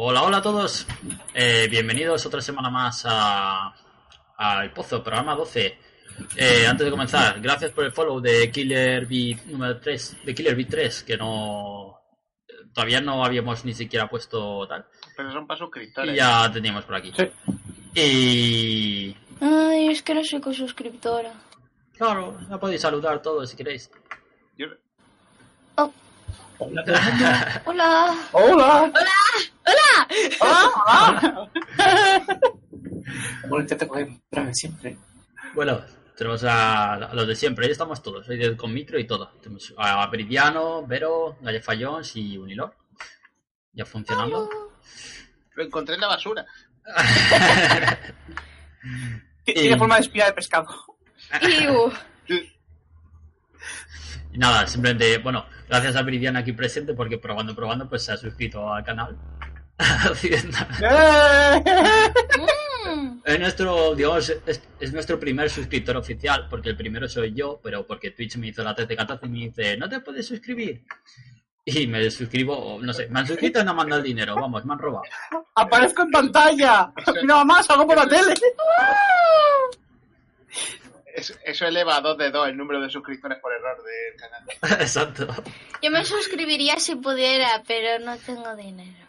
Hola, hola a todos. Eh, bienvenidos otra semana más a al Pozo, programa 12. Eh, antes de comenzar, gracias por el follow de Killer Beat número 3, de Killer Beat 3, que no todavía no habíamos ni siquiera puesto tal. Pero son para suscriptores. Y ya teníamos por aquí. Sí. Y Ay, es que no soy co-suscriptora. claro, la podéis saludar todos si queréis. Yo- Oh, Hola, el mundo. hola. Hola. ¡Hola! Hola. Bueno, coger traje siempre. Bueno, tenemos a, a los de siempre, ahí estamos todos, hoy con micro y todo. Tenemos a Veridiano, Vero, Gallefa Jones y Unilor. Ya funcionando. Lo encontré en la basura. Tiene forma de espía de pescado. Y nada, simplemente, bueno, gracias a Veridiano aquí presente porque probando, probando, pues se ha suscrito al canal. Occidental. Es nuestro, digamos, es, es nuestro primer suscriptor oficial, porque el primero soy yo, pero porque Twitch me hizo la 13 14 y me dice, no te puedes suscribir. Y me suscribo, o no sé, me han suscrito y no me han dado el dinero, vamos, me han robado. Aparezco en pantalla. Nada más, salgo por la tele. Es- eso eleva a 2 de 2 el número de suscriptores por error del canal. Exacto. Yo me suscribiría si pudiera, pero no tengo dinero.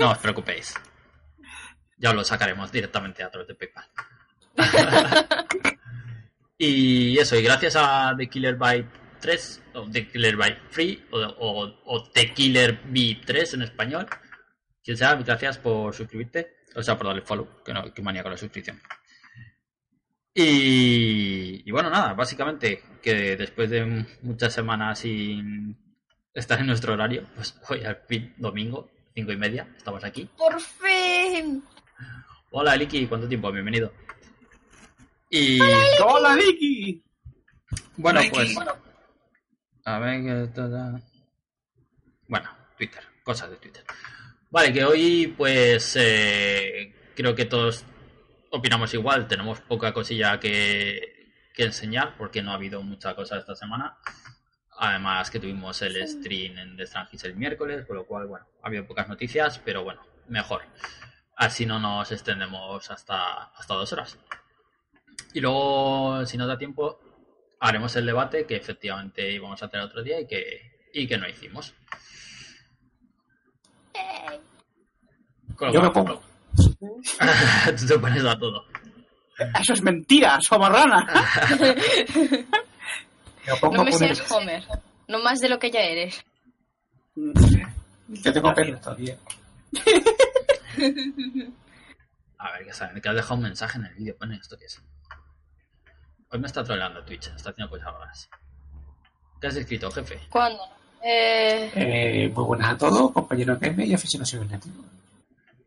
No os preocupéis. Ya os lo sacaremos directamente a través de PayPal. y eso, y gracias a The Killer By 3, o The Killer By Free, o, o, o The Killer B3 en español, quien sea, gracias por suscribirte, o sea, por darle follow, que, no, que manía con la suscripción. Y, y bueno, nada, básicamente que después de muchas semanas sin estar en nuestro horario, pues hoy al fin, domingo, cinco y media, estamos aquí. Por fin. Hola, Eliki, ¿cuánto tiempo? Bienvenido. Y Hola, Vicky. bueno, Eliki. pues. A ver qué tal. Bueno, Twitter, cosas de Twitter. Vale, que hoy, pues. eh, creo que todos opinamos igual. Tenemos poca cosilla que, que enseñar, porque no ha habido mucha cosa esta semana. Además, que tuvimos el stream en The Strangis el miércoles, con lo cual, bueno, ha habido pocas noticias, pero bueno, mejor. Así no nos extendemos hasta, hasta dos horas. Y luego, si nos da tiempo, haremos el debate que efectivamente íbamos a hacer otro día y que, y que no hicimos. Con Yo me pongo. Tú te pones a todo. Eso es mentira, somarrana. Me pongo No me a poner- seas Homer. No más de lo que ya eres. Yo tengo perros todavía. A ver, que saben que has dejado un mensaje en el vídeo. Pone esto que es. Hoy me está troleando Twitch, está haciendo cosas raras. ¿Qué has escrito, jefe? ¿Cuándo? Eh, Eh, muy buenas a todos, compañeros game y aficionados cibernéticos.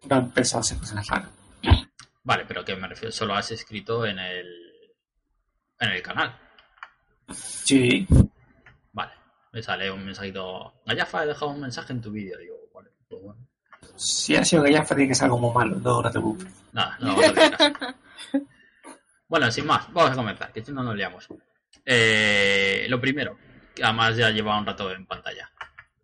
No han pensado hacer cosas raras. Vale, pero que me refiero, solo has escrito en el. en el canal. Sí. Vale, me sale un mensajito. Gallafa, he dejado un mensaje en tu vídeo. Digo, vale, pues bueno. Si ha sido que ya tiene que ser algo muy malo, no, no te preocupes. Nada, no caso. Bueno, sin más, vamos a comenzar, que si no nos liamos. Eh, lo primero, que además ya lleva un rato en pantalla.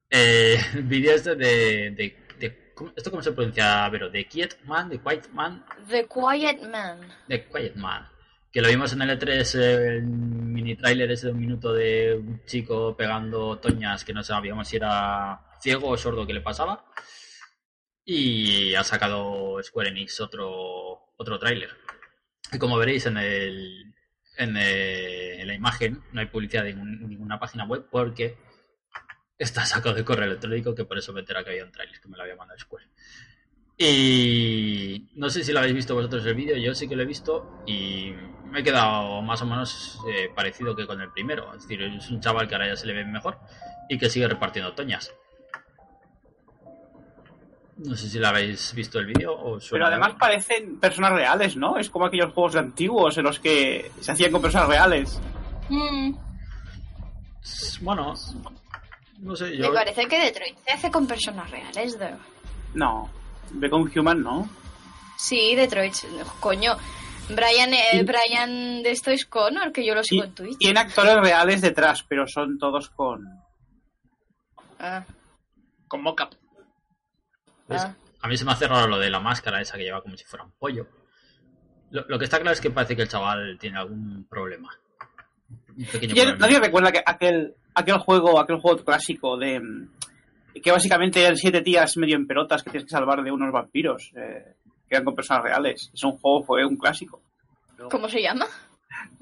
Eh, el vídeo este de, de, de- ¿cómo- ¿Esto cómo se pronuncia, Vero? ¿De Quiet Man? ¿De Quiet Man? The Quiet Man. De Quiet Man. Que lo vimos en el E3, el mini trailer ese de un minuto de un chico pegando toñas que no sabíamos si era ciego o sordo que le pasaba. Y ha sacado Square Enix otro, otro tráiler. Y como veréis en el, en, el- en la imagen, no hay publicidad de ningún- ninguna página web porque está sacado de correo electrónico, que por eso me entera que había un tráiler, que me lo había mandado Square. Y no sé si lo habéis visto vosotros el vídeo, yo sí que lo he visto y me he quedado más o menos eh, parecido que con el primero. Es decir, es un chaval que ahora ya se le ve mejor y que sigue repartiendo toñas. No sé si lo habéis visto el vídeo o Pero suena además algo. parecen personas reales, ¿no? Es como aquellos juegos antiguos en los que se hacían con personas reales. Mm, Bueno, no sé, Me yo... parece que Detroit se hace con personas reales, de... No. Become Human, ¿no? Sí, Detroit. Coño. Brian, eh, Y- Brian de esto es Connor, que yo lo sigo Y, en Twitch. tiene actores reales detrás, pero son todos con... Ah, Con mocap. Ah. A mí se me hace raro lo de la máscara esa que lleva como si fuera un pollo. Lo, lo que está claro es que parece que el chaval tiene algún problema. Un pequeño ¿Quién- problema. Nadie recuerda que aquel, aquel juego, aquel juego clásico de que básicamente eran siete tías medio en pelotas que tienes que salvar de unos vampiros eh, que eran con personas reales. Es un juego, fue un clásico. ¿Cómo se llama?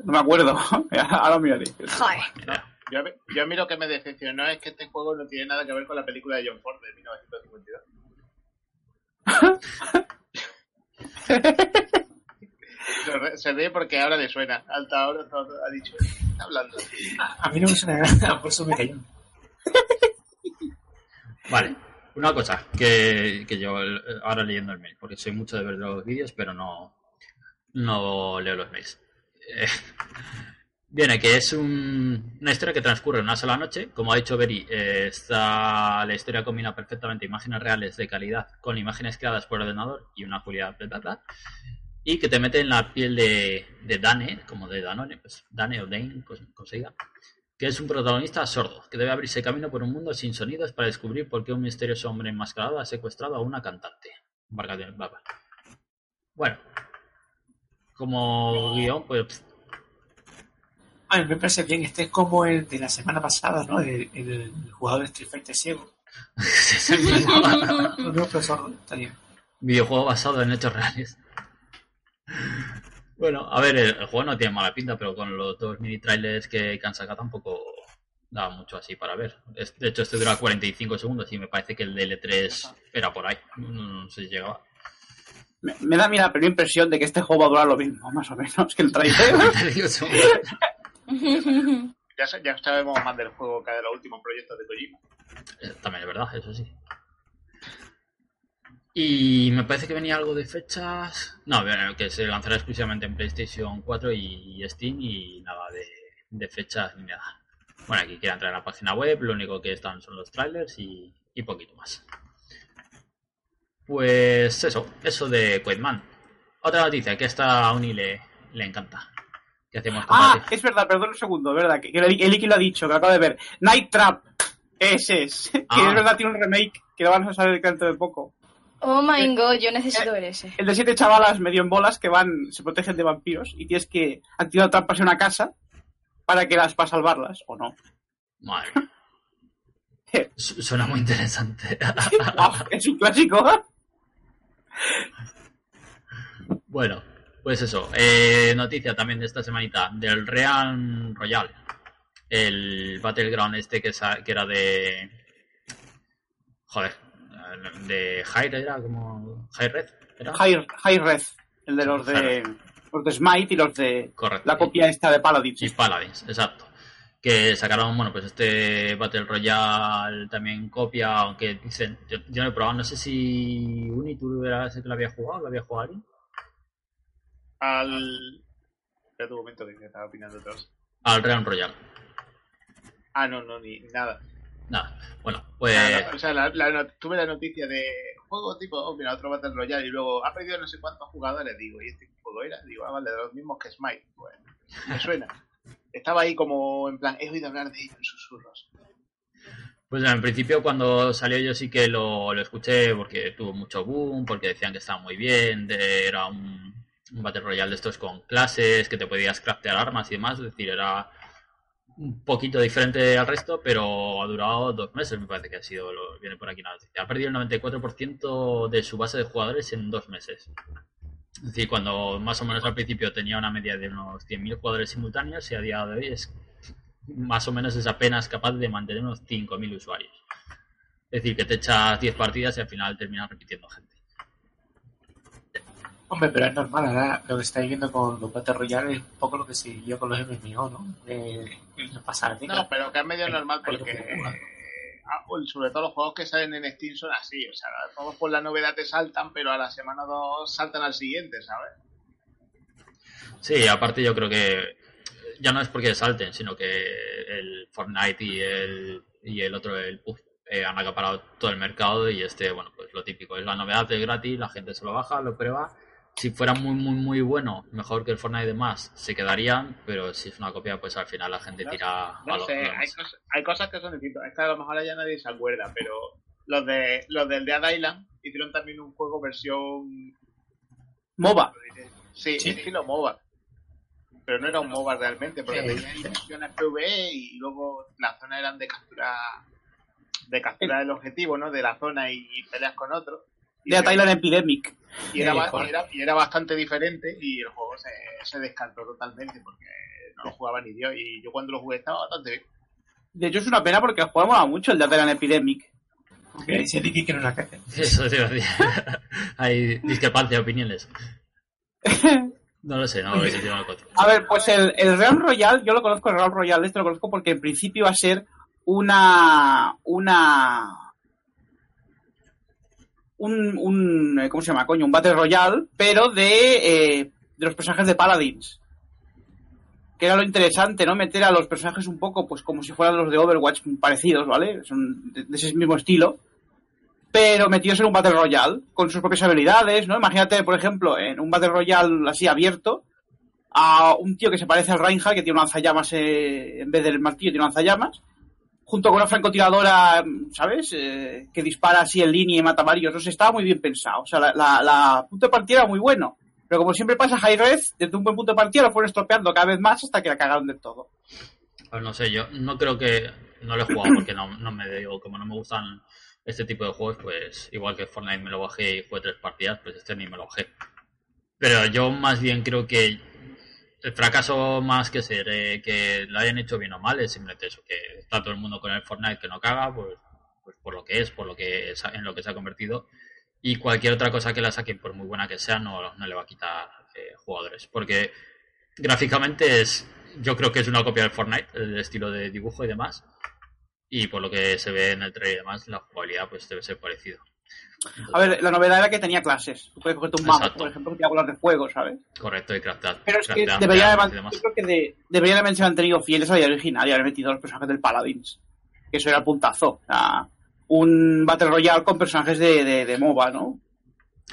No me acuerdo. Ahora miraré. Joder. Mira, Yo, a mí- yo a mí lo que me decepcionó es que este juego no tiene nada que ver con la película de John Ford de 1952. Se ve porque ahora le suena. Alta ahora ha dicho. Está hablando. A mí no me suena nada, por eso me cayó. Vale, una cosa que, que yo eh, ahora leyendo el mail, porque soy mucho de ver los vídeos, pero no, no leo los mails. Eh, viene que es un- una historia que transcurre en una sola noche. Como ha dicho Beri, eh, está, la historia combina perfectamente imágenes reales de calidad con imágenes creadas por ordenador y una bla, bla, bla, y que te mete en la piel de, de Dane, como de Danone, pues Dane o Dane, pues diga, que es un protagonista sordo, que debe abrirse camino por un mundo sin sonidos para descubrir por qué un misterioso hombre enmascarado ha secuestrado a una cantante. Bueno, como guion, pues A mí me parece bien. Este es como el de la semana pasada, ¿no? El, el jugador de Street Fighter ciego. No, no, está bien. videojuego basado en hechos reales. Bueno, a ver, el, el juego no tiene mala pinta, pero con los dos mini trailers que, que han sacado tampoco da mucho así para ver. Es- de hecho, este dura 45 segundos y me parece que el DL3 era por ahí. No, no sé si llegaba. Me, me da a mí la primera impresión de que este juego va a durar lo mismo, más o menos, que el trailer. 45 segundos. Ya, ya sabemos más del juego que de los últimos proyectos de Kojima. Eh, También es verdad, eso sí. Y me parece que venía algo de fechas. No, que se lanzará exclusivamente en PlayStation 4 y Steam y nada de, de fechas ni nada. Bueno, aquí quiero entrar en la página web, lo único que están son los trailers y, y poquito más. Pues eso, eso de Quakeman. Otra noticia que a esta Uni le, le encanta. Que hacemos ah, es verdad, perdón un segundo, verdad, que, que el, el Iki lo ha dicho, que lo acabo de ver. Night Trap, ese es. Que Ah. es verdad, tiene un remake que lo van a saber dentro de poco. Oh my god, yo necesito ver ese. El de siete chavalas medio en bolas que van, se protegen de vampiros y tienes que activar trampas en una casa para que las para salvarlas, o no. Madre Suena muy interesante. Es un clásico. Bueno, pues eso. eh, noticia también de esta semanita del Real Royal. El Battleground este que, que era de... Joder. De High era como... High Red. ¿era? High, High Red, el de los de los de Smite y los de Correcto. la copia esta de Paladins. Y Paladins, exacto. Que sacaron, bueno, pues este Battle Royale también copia, aunque dicen, yo, yo no he probado, no sé si Uni tú eras el que lo había jugado, lo había jugado alguien. Al. Espera un momento que estaba opinando todos. Al Real Royale. Ah, no, no, ni nada. Nada, bueno, pues... O sea, la- la no- tuve la noticia de juego tipo, oh, mira, otro Battle Royale y luego ha perdido no sé cuántos jugadores. Digo, ¿y este juego era? Digo, ah, vale, de los mismos que Smite. Bueno, me suena. Estaba ahí como en plan, he oído hablar de ello en susurros. Pues en principio cuando salió yo sí que lo, lo escuché porque tuvo mucho boom, porque decían que estaba muy bien, de- era un, un Battle Royale de estos con clases, que te podías craftear armas y demás, es decir, era un poquito diferente al resto, pero ha durado dos meses, me parece que ha sido, lo, viene por aquí la noticia. Ha perdido el 94% de su base de jugadores en dos meses. Es decir, cuando más o menos al principio tenía una media de unos 100.000 jugadores simultáneos y a día de hoy es más o menos es apenas capaz de mantener unos 5.000 usuarios. Es decir, que te echas 10 partidas y al final terminas repitiendo gente. Hombre, pero es normal, ahora lo que estáis viendo con los Battle Royale es un poco lo que vio con los MMO, ¿no? Eh, el pasar de No, pero que es medio normal porque, eh, ah, pues, sobre todo los juegos que salen en Steam son así. O sea, todos por la novedad te saltan, pero a la semana o dos saltan al siguiente, ¿sabes? Sí, aparte yo creo que ya no es porque salten, sino que el Fortnite y el, y el otro, el PUBG, eh, han acaparado todo el mercado y este, bueno, pues lo típico, es la novedad, es gratis, la gente se lo baja, lo prueba. Si fuera muy, muy, muy bueno, mejor que el Fortnite y demás, se quedarían, pero si es una copia, pues al final la gente No tira a No lo- sé, hay, cosas, hay cosas que son distintas. Es que a lo mejor ya nadie se acuerda, pero los de los del Dead Island hicieron también un juego versión MOBA. sí, Sí. estilo MOBA. Pero no era un MOBA realmente, porque tenía ahí misiones PvE y luego las zonas eran de captura de captura del objetivo, ¿no? De la zona y, y peleas con otro. De Thailand Epidemic. y era, Eh, y era- y era bastante diferente y el juego se, se descartó totalmente porque no lo jugaba ni Dios y yo cuando lo jugué estaba bastante bien. De hecho, es una pena porque el juego mola mucho, el de Thailand Epidemic. Que dice Ricky que era una caca. Eso te a. Hay discrepancia de opiniones. No lo sé, no lo no controlo. A ver, pues el, el Realm Royal, yo lo conozco, el Realm Royal, este lo conozco porque en principio va a ser una. una. Un, un eh, ¿cómo se llama, coño? Un Battle Royale, pero de, eh, de los personajes de Paladins. Que era lo interesante, ¿no? Meter a los personajes un poco, pues como si fueran los de Overwatch parecidos, ¿vale? Son de, ese mismo estilo. Pero metidos en un Battle Royale, con sus propias habilidades, ¿no? Imagínate, por ejemplo, en un Battle Royale así abierto, a un tío que se parece al Reinhardt, que tiene un lanzallamas eh, en vez del martillo, tiene lanzallamas, junto con una francotiradora, ¿sabes? Eh, que dispara así en línea y mata varios. No sé, estaba muy bien pensado. O sea, la, la, punto de partida era muy bueno. Pero como siempre pasa, High Red, desde un buen punto de partida lo fueron estropeando cada vez más hasta que la cagaron de todo. Pues no sé, yo no creo que. No lo he jugado porque no, no me digo, como no me gustan este tipo de juegos, pues igual que Fortnite me lo bajé y fue tres partidas, pues este ni me lo bajé. Pero yo más bien creo que el fracaso más que ser eh, que lo hayan hecho bien o mal es simplemente eso, que está todo el mundo con el Fortnite que no caga, pues, pues por lo que es, por lo que en lo que se ha convertido. Y cualquier otra cosa que la saquen, por muy buena que sea, no, no le va a quitar eh, jugadores. Porque gráficamente es, yo creo que es una copia del Fortnite, el estilo de dibujo y demás. Y por lo que se ve en el trailer y demás, la jugabilidad pues debe ser parecido. A ver, la novedad era que tenía clases. Tú puedes cogerte un mago, Exacto. por ejemplo, que te haga volar de fuego, ¿sabes? Correcto, y craftar. Pero es que craftear debería yo creo que de- deberían haberse mantenido fieles a la idea original y haber metido a los personajes del Paladins. Que eso era el puntazo. Sea, un Battle Royale con personajes de, de, de MOBA, ¿no?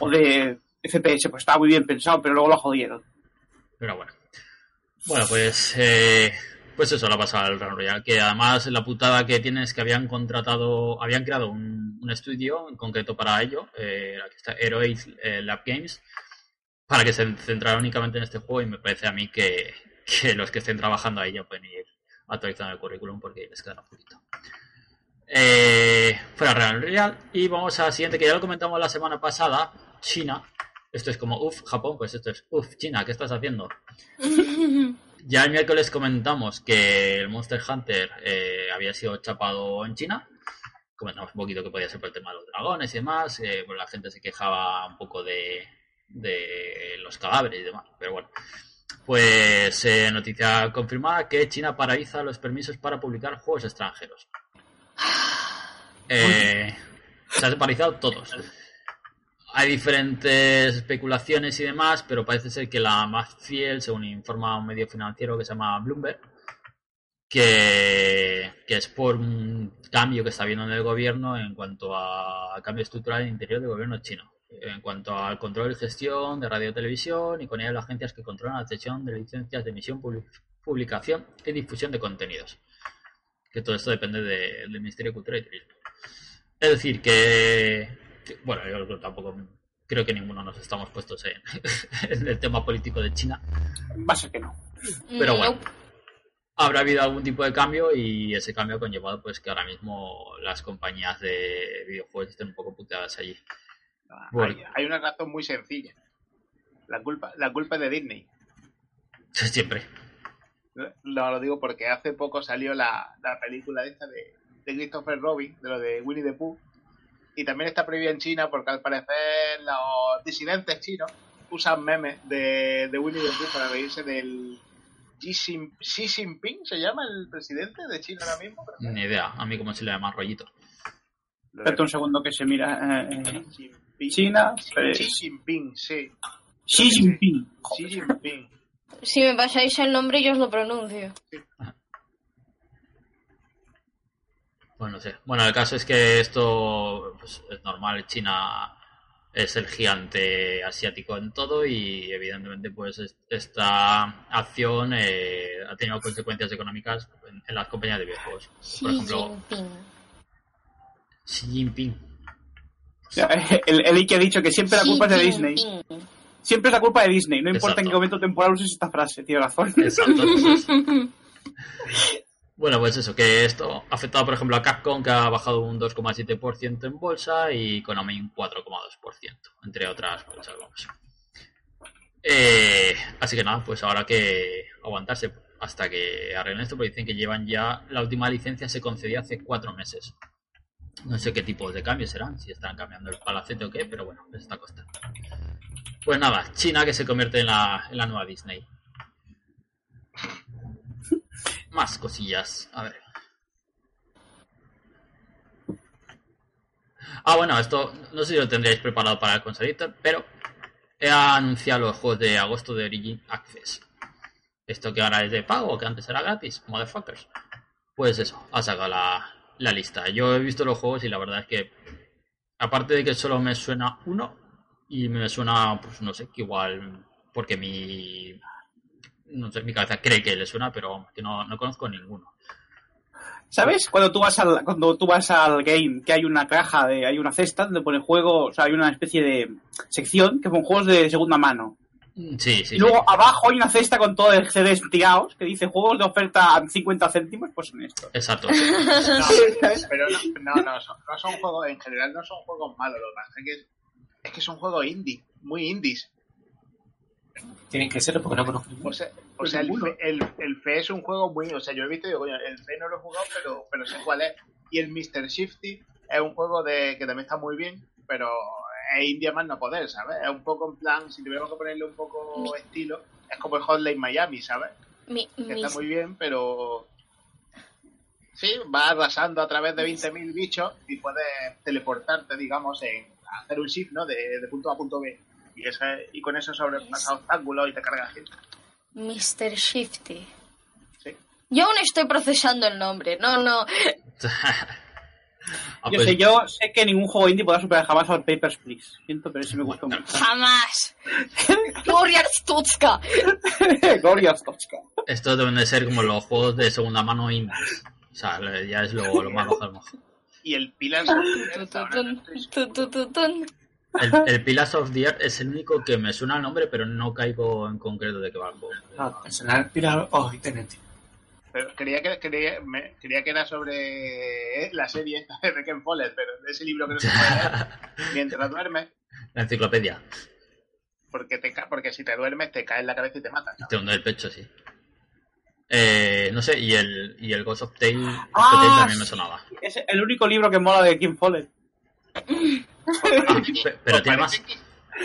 O de FPS, pues estaba muy bien pensado, pero luego lo jodieron. Pero bueno. Bueno, pues eh, pues eso le ha pasado al Run Royale, que además la putada que tiene es que habían contratado, habían creado un, estudio en concreto para ello, eh, aquí está Heroic eh, Lab Games, para que se centrara únicamente en este juego y me parece a mí que, los que estén trabajando ahí ya pueden ir actualizando el currículum porque les queda un poquito. Eh, fuera Real Royale y vamos al siguiente que ya lo comentamos la semana pasada, China. Esto es como, uff, Japón, pues esto es, uff, China, ¿qué estás haciendo? Ya el miércoles comentamos que el Monster Hunter eh, había sido chapado en China. Comentamos un poquito que podía ser por el tema de los dragones y demás. eh, pues la gente se quejaba un poco de, de los cadáveres y demás. Pero bueno, pues eh, noticia confirmada que China paraliza los permisos para publicar juegos extranjeros. Eh, se han paralizado todos. Hay diferentes especulaciones y demás, pero parece ser que la más fiel, según informa un medio financiero que se llama Bloomberg, que, es por un cambio que está habiendo en el gobierno en cuanto a cambio estructural en el interior del gobierno chino, en cuanto al control y gestión de radio y televisión y con ellas las agencias que controlan la cesión de licencias de emisión, publi- publicación y difusión de contenidos. Que todo esto depende de- del Ministerio de Cultura y Turismo. Es decir, que, que- bueno, yo creo- tampoco creo que ninguno nos estamos puestos en, en el tema político de China, Va a ser que no. pero bueno, Nope. habrá habido algún tipo de cambio y ese cambio ha conllevado pues que ahora mismo las compañías de videojuegos estén un poco puteadas allí. Bueno. Hay, hay una razón muy sencilla. La culpa, la culpa es de Disney. Siempre. Lo, lo digo porque hace poco salió la, la película esta de, de Christopher Robin, de lo de Winnie the Pooh, y también está prohibida en China porque al parecer los disidentes chinos usan memes de, de Winnie the Pooh para reírse del Xi, Jin- Xi Jinping, ¿se llama el presidente de China ahora mismo? Ni idea. A mí como se le llama rollito. Espérate un segundo que se mira. eh, eh, Xi. China, Xi, Xi Jinping, sí. Xi Jinping. Xi Jinping. Si me pasáis el nombre, yo os lo pronuncio. Pues no sé. Bueno, el caso es que esto pues, es normal. China es el gigante asiático en todo y evidentemente pues es- esta acción eh, ha tenido consecuencias económicas en, en las compañías de videojuegos. Xi Por ejemplo, Jinping. Xi Jinping. El, el Ike ha dicho que siempre la culpa es de Disney. Siempre es la culpa de Disney. No importa en qué momento temporal uses esta frase, tiene razón. Exacto. Bueno, pues eso, que esto ha afectado, por ejemplo, a Capcom, que ha bajado un 2,7% en bolsa, y Konami un 4,2%, entre otras cosas, vamos. Eh, así que nada, pues ahora que aguantarse hasta que arreglen esto, porque dicen que llevan ya la última licencia se concedió hace cuatro meses. No sé qué tipos de cambios serán, si están cambiando el palacete o qué, pero bueno, les está costando. Pues nada, China que se convierte en la, en la nueva Disney. Más cosillas, a ver. Ah, bueno, esto no sé si lo tendríais preparado para el consolito, pero he anunciado los juegos de agosto de Origin Access. Esto que ahora es de pago, que antes era gratis, motherfuckers. Pues eso, ha sacado la, la lista. Yo he visto los juegos y la verdad es que, aparte de que solo me suena uno, y me suena, pues no sé, que igual, porque mi, no sé, mi cabeza cree que le suena, pero que no, no conozco ninguno. ¿Sabes? Cuando tú vas al, cuando tú vas al game, que hay una caja, de, hay una cesta donde pone juegos, o sea, hay una especie de sección que son juegos de segunda mano. Mm, Sí, sí. y luego abajo hay una cesta con todos los CDs tirados que dice juegos de oferta a 50 céntimos, pues son estos. Exacto. No, pero no, no, no, son, no son juegos, en general no son juegos malos, lo que pasa es que, es que son juegos indie, muy indies. Tienen que serlo porque no conozco ninguno. O sea, o sea el, fe, el, el Fe es un juego muy. O sea, yo he visto y digo, coño, el Fe no lo he jugado, pero, pero sé cuál es. Y el Mr. Shifty es un juego de que también está muy bien, pero es indie a más no poder, ¿sabes? Es un poco en plan, si tuviéramos que ponerle un poco estilo, es como el Hotline Miami, ¿sabes? Mi, Que está muy bien, pero. Sí, va arrasando a través de 20.000 bichos y puedes teleportarte, digamos, en hacer un shift, ¿no? De, de punto A a punto B. Y, eso es- y con eso sobrepasas obstáculos y te cargas gente. Mr. Shifty. Sí. Yo aún estoy procesando el nombre. No, no. Ah, yo pues, sé, yo sé que ningún juego indie podrá superar jamás al Papers, Please. Siento, pero sí me gustó mucho. Jamás. Gloria Stutska. Glorious Tochka. Esto deben de ser como los juegos de segunda mano indies. O sea, ya es lo, lo más bajo. Y el Pillars Of. El, el Pillars of the Earth es el único que me suena el nombre, pero no caigo en concreto de qué va el juego. No, personal Pilar o Internet. Pero creía que, creía, me- creía que era sobre la serie esta de Follett, pero ese libro que no se puede leer mientras duermes, La enciclopedia. porque, te, porque si te duermes te cae en la cabeza y te mata. ¿no? Te hunde el pecho, sí. Eh, no sé, y el, y el Ghost of Tale, of Ah, Tale también me sí. sonaba. Es el único libro que mola de Kim Follett. Pe- pero Pues tiene más. parece que-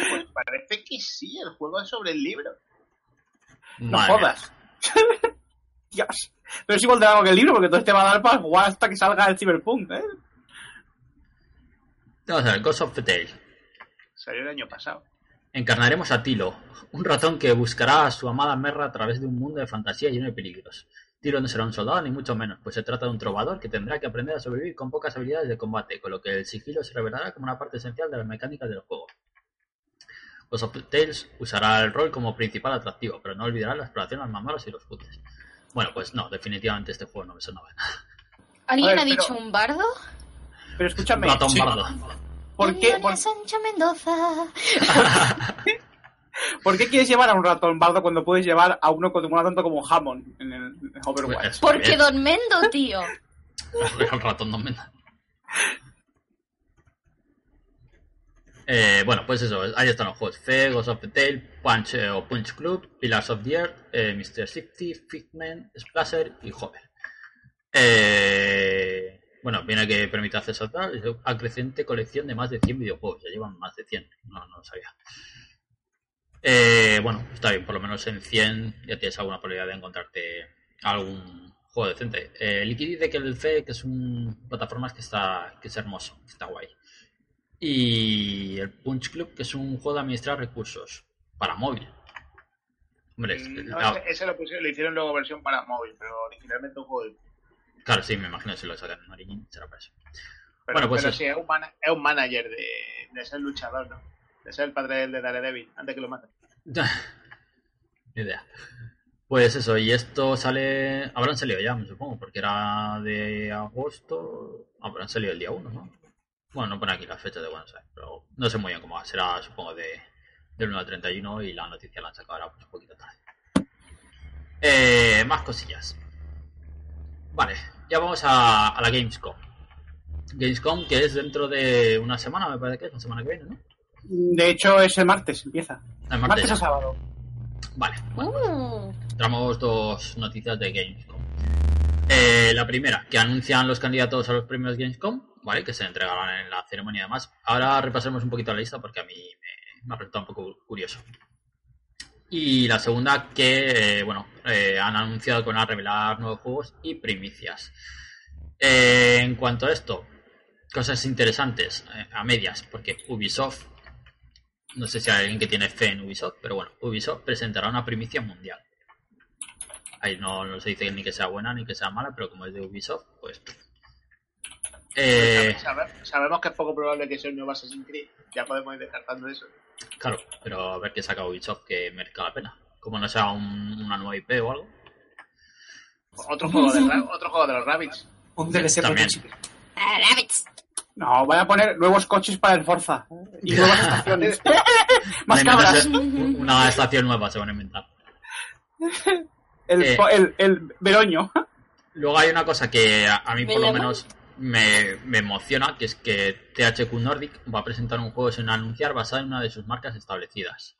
pues parece que sí, el juego es sobre el libro. No Madre jodas. Dios. Pero es igual de largo que el libro, porque todo este va a dar para jugar hasta que salga el Cyberpunk, ¿eh? Vamos a ver, Ghost of the Tale. Salió el año pasado. Encarnaremos a Tilo, un ratón que buscará a su amada Merra a través de un mundo de fantasía lleno de peligros. Tilo no será un soldado ni mucho menos, pues se trata de un trovador que tendrá que aprender a sobrevivir con pocas habilidades de combate, con lo que el sigilo se revelará como una parte esencial de las mecánicas del juego. Ghost of Tales usará el rol como principal atractivo, pero no olvidará la exploración, las mamoras y los puzzles. Bueno, pues no, definitivamente este juego no me sonaba. ¿Alguien ver, ha pero- dicho un bardo? Pero escúchame, Ratón sí. bardo. ¿por qué, por, Sancho Mendoza. por qué quieres llevar a un ratón bardo cuando puedes llevar a uno con un tanto como Hammond en el Overwatch? Pues, Porque. Don Mendo, tío. El ratón no me da. Eh, bueno, pues eso, ahí están los juegos. Fe, Ghost of the Tale, Punch eh, o Punch Club, Pillars of the Earth, eh, Mr. Safety, Figment, Splasher y Hover. Eh, bueno, viene que permite acceso a, a creciente colección de más de 100 videojuegos. Ya llevan más de 100, no, no lo sabía. Eh, bueno, está bien, por lo menos en 100 ya tienes alguna probabilidad de encontrarte algún juego decente. Eh, Liquid dice que el FE, que es un plataformas que está que es hermoso, que está guay. Y el Punch Club, que es un juego de administrar recursos para móvil. Hombre, Mm, No, ah, ese, ese lo, pusieron, lo hicieron luego versión para móvil, pero originalmente un juego de... claro, sí, me imagino si lo sacan en Origin será para eso. Pero, Bueno, pues pero sí, es un, mana- es un manager de, de ser luchador, ¿no? De ser el padre de Daredevil, antes que lo maten. Ni idea. Pues eso, y esto sale. Habrán salido ya, me supongo, porque era de agosto. Habrán salido el día 1, ¿no? Bueno, no pone aquí la fecha de Buenos Aires, pero no sé muy bien cómo va. Será, supongo, de, del 1 al 31 y la noticia la han sacado pues, un poquito tarde. Eh, más cosillas. Vale, ya vamos a, a la Gamescom. Gamescom que es dentro de una semana, me parece que es la semana que viene, ¿no? De hecho, es el martes, empieza. El Martes, martes a sábado. Vale, Uh, Traemos dos noticias de Gamescom. Eh, la primera, que anuncian los candidatos a los premios Gamescom, ¿vale? Que se entregarán en la ceremonia y demás. Ahora repasaremos un poquito la lista porque a mí me, me ha resultado un poco curioso. Y la segunda, que, eh, bueno, eh, han anunciado que van a revelar nuevos juegos y primicias. Eh, en cuanto a esto, cosas interesantes, eh, a medias, porque Ubisoft, no sé si hay alguien que tiene fe en Ubisoft, pero bueno, Ubisoft presentará una primicia mundial. Ahí no, no se dice ni que sea buena ni que sea mala, pero como es de Ubisoft, pues... Eh, Sabe- sabemos que es poco probable que sea un nuevo Assassin's Creed. Ya podemos ir descartando eso. claro, pero a ver qué saca Ubisoft que merezca la pena. Como no sea un- una nueva IP o algo. Otro juego de, otro juego de los Rabbits. Un DLC También. ah, rabbits. No, van a poner nuevos coches para el Forza. Y nuevas estaciones. Más Una cabras. Una estación nueva se van a inventar. El, Eh. el, el Veroño. Luego hay una cosa que a, a mí ¿Me por lo menos me, me emociona, que es que THQ Nordic va a presentar un juego sin anunciar basado en una de sus marcas establecidas.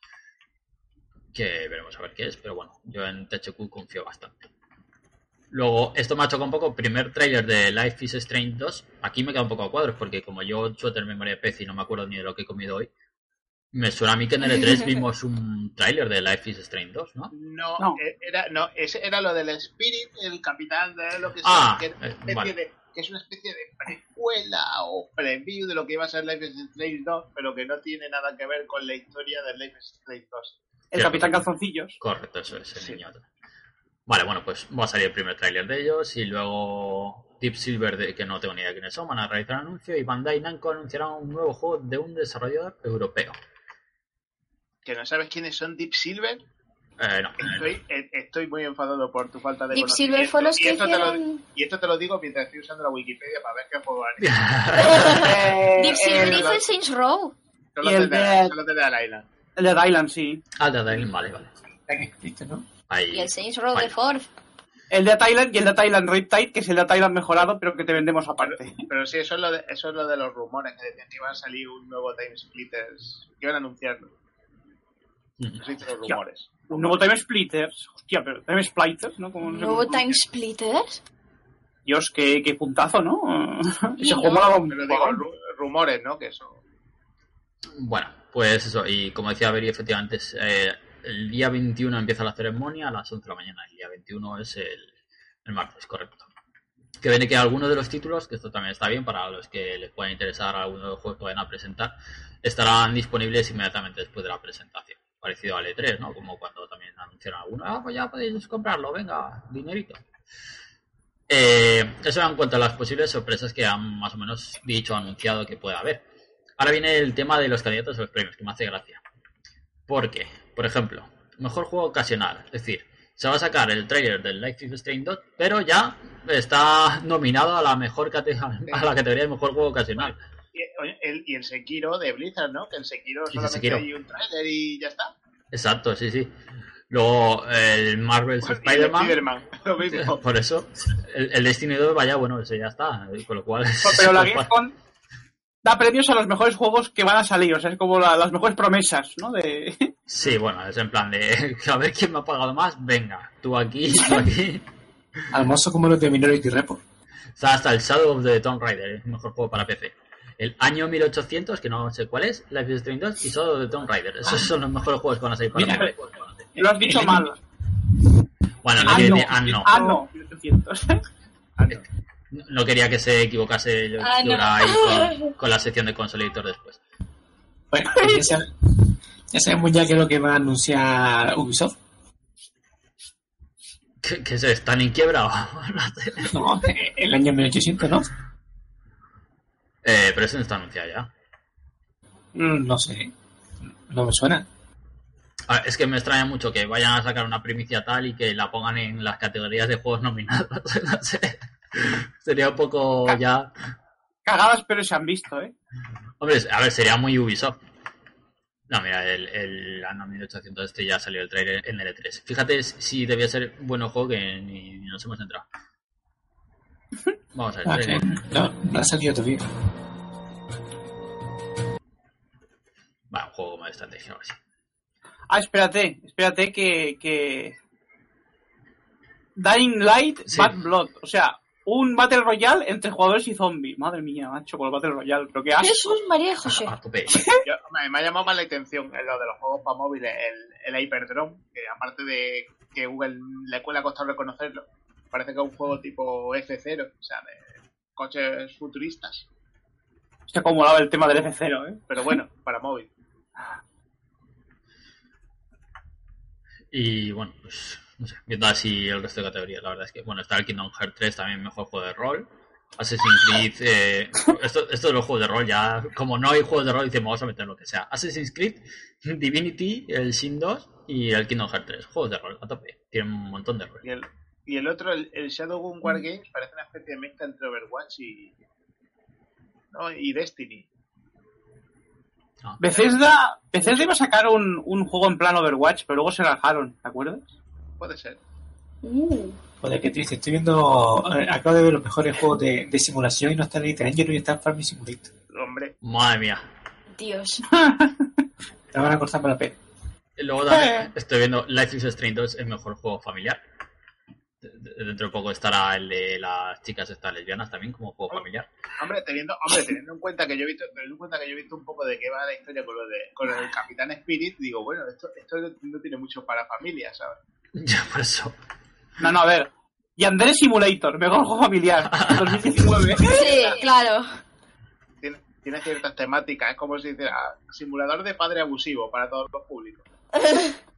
Que veremos a ver qué es, pero bueno, yo en THQ confío bastante. Luego, esto me ha chocado un poco, primer tráiler de Life is Strange 2. Aquí me queda un poco a cuadros, porque como yo suelo tener memoria de pez y no me acuerdo ni de lo que he comido hoy, me suena a mí que en el E3 vimos un tráiler de Life is Strange 2, ¿no? No, No. eh, era, no, ese era lo del Spirit, el capitán de lo que Ah, sea, que, eh, especie vale. de- que es una especie de precuela o preview de lo que iba a ser Life is Strange 2, pero que no tiene nada que ver con la historia de Life is Strange 2. El Capitán Calzoncillos. Correcto, eso es el Sí. niño. Vale, bueno, pues va a salir el primer tráiler de ellos y luego Deep Silver, de, que no tengo ni idea de quiénes son, van a realizar un anuncio y Bandai Namco anunciará un nuevo juego de un desarrollador europeo. ¿Que no sabes quiénes son Deep Silver? Eh, no, Estoy, eh, estoy muy enfadado por tu falta de Deep conocimiento. Silver fue los y que esto lo- y esto te lo digo mientras estoy usando la Wikipedia para ver qué juego han. Eh, Deep Silver el, hizo el Saints Row. Solo el te de- da- la isla. el de Dylan, sí. ah, de Adele, vale, vale. Estricto, ¿no? Ahí. Y el Saints Row de Ford. El de Thailand y el de Thailand Riptide, que es el de Thailand mejorado, pero que te vendemos aparte. Pero sí, eso es, lo de, eso es lo de los rumores que decían que iban a salir un nuevo Time Splitters. Que iban a anunciarlo. Eso los rumores. Un nuevo Time Splitters. Hostia, pero Time Splitters, ¿no? Como no sé ¿Nuevo cómo- Time Splitters? Dios, qué, qué puntazo, ¿no? Y Ese no. juego Pero digo, ru- rumores, ¿no? Que eso. Bueno, pues eso, y como decía Beri, efectivamente, eh, el día 21 empieza la ceremonia a las 11 de la mañana. El día 21 es el, el martes, correcto. Que viene que algunos de los títulos, que esto también está bien para los que les pueda interesar algunos de los juegos que vayan presentar, estarán disponibles inmediatamente después de la presentación. Parecido al E3, ¿no? Como cuando también anunciaron algunos, ah, pues ya podéis comprarlo, venga, dinerito. Eh, eso en cuanto a las posibles sorpresas que han más o menos dicho anunciado que pueda haber. Ahora viene el tema de los candidatos a los premios, que me hace gracia. Porque, por ejemplo, mejor juego ocasional. Es decir, se va a sacar el trailer del Life is Strange 2, pero ya está nominado a la mejor a la categoría de mejor juego ocasional. Y el, y el Sekiro de Blizzard, ¿no? Que el Sekiro Y el solamente Sekiro. hay un trailer y ya está. Exacto, sí, sí. Luego el Marvel's Y el Spider-Man. Spider-Man, lo mismo. Por eso, el, el Destiny 2, vaya, bueno, ese ya está. Con lo cual. Pero la Gamescom da premios a los mejores juegos que van a salir, o sea, es como la- las mejores promesas, ¿no? De... Sí, bueno, es en plan de. A ver quién me ha pagado más. Venga, tú aquí, tú aquí. Almozo como los de Minority Report. Está hasta el Shadow of the Tomb Raider, el mejor juego para PC. El año 1800, que no sé cuál es, Life is Strange 2 y Shadow of the Tomb Raider. Esos son los mejores juegos que van a salir para Mira, PC. Lo has dicho mal. Bueno, no, Ah, no. ah, no. Ah, no. 1800. No quería que se equivocase yo, Ah, yo no. ahí con, con la sección de consolidator después. Bueno, ya, sab- ya sabemos ya qué es lo que va a anunciar Ubisoft. ¿Qué, qué es? ¿Están en quiebra o no el año 1800, ¿no? Eh, pero eso no está anunciado ya. Mm, No sé. No me suena. Es que me extraña mucho que vayan a sacar una primicia tal y que la pongan en las categorías de juegos nominados. no sé. Sería un poco ya. cagadas, pero se han visto, ¿eh? Hombre, a ver, sería muy Ubisoft. No, mira, el, el Anno 1800 este ya salió el trailer en L3. Fíjate si debía ser buen juego que ni, ni nos hemos entrado. Vamos a ver. Ah, que trailer. no, no ha salido todavía. Va, un juego como de estrategia o así. Ah, espérate, espérate que, que... Dying Light Sí. Bad Blood. O sea, un Battle Royale entre jugadores y zombies. Madre mía, macho, con el Battle Royale. Pero qué asco. Jesús María José. Yo- me, me ha llamado más la atención en lo de los juegos para móviles, el, el Hyperdrome, que aparte de que Google le, le ha costado reconocerlo, parece que es un juego tipo F0, o sea, de coches futuristas, Hostia, cómo molaba el tema del F0, ¿eh? pero bueno, para móvil. Y bueno, pues no sé, viendo así el resto de categorías, la verdad es que, bueno, está el Kingdom Hearts 3 también mejor juego de rol. Assassin's Creed, eh, esto, esto de los juegos de rol ya, como no hay juegos de rol, dicen vamos a meter lo que sea. Assassin's Creed, Divinity, el Sin 2 y el Kingdom Hearts 3, juegos de rol, a tope. Tienen un montón de rol. Y el, y el otro, el, el Shadowgun Wargames, parece una especie de mezcla entre Overwatch y, ¿no? y Destiny. Ah, Bethesda, Bethesda iba a sacar un, un juego en plan Overwatch, pero luego se rajaron, ¿te acuerdas? Puede ser. Uh, Joder, qué triste. Estoy viendo. eh, Acabo de ver los mejores juegos de, de simulación y no está Elite Dangerous y está Farming Simulator. Hombre, madre mía. Dios. Te van a cortar para. Y Luego también estoy viendo Life is Strange 2, el mejor juego familiar. De- de- Dentro de poco estará el de las chicas estas lesbianas también como juego familiar. hombre, teniendo, hombre, teniendo en cuenta que yo he visto, teniendo en cuenta que yo he visto un poco de qué va la historia con lo de, con el Capitán Spirit, digo, bueno, esto, esto no tiene mucho para familia, ¿sabes? Ya por eso. No, no, a ver. Y Andrés Simulator, mejor juego familiar, 2019. Sí, claro. Tiene, tiene ciertas temáticas, es como si hiciera simulador de padre abusivo para todos los públicos.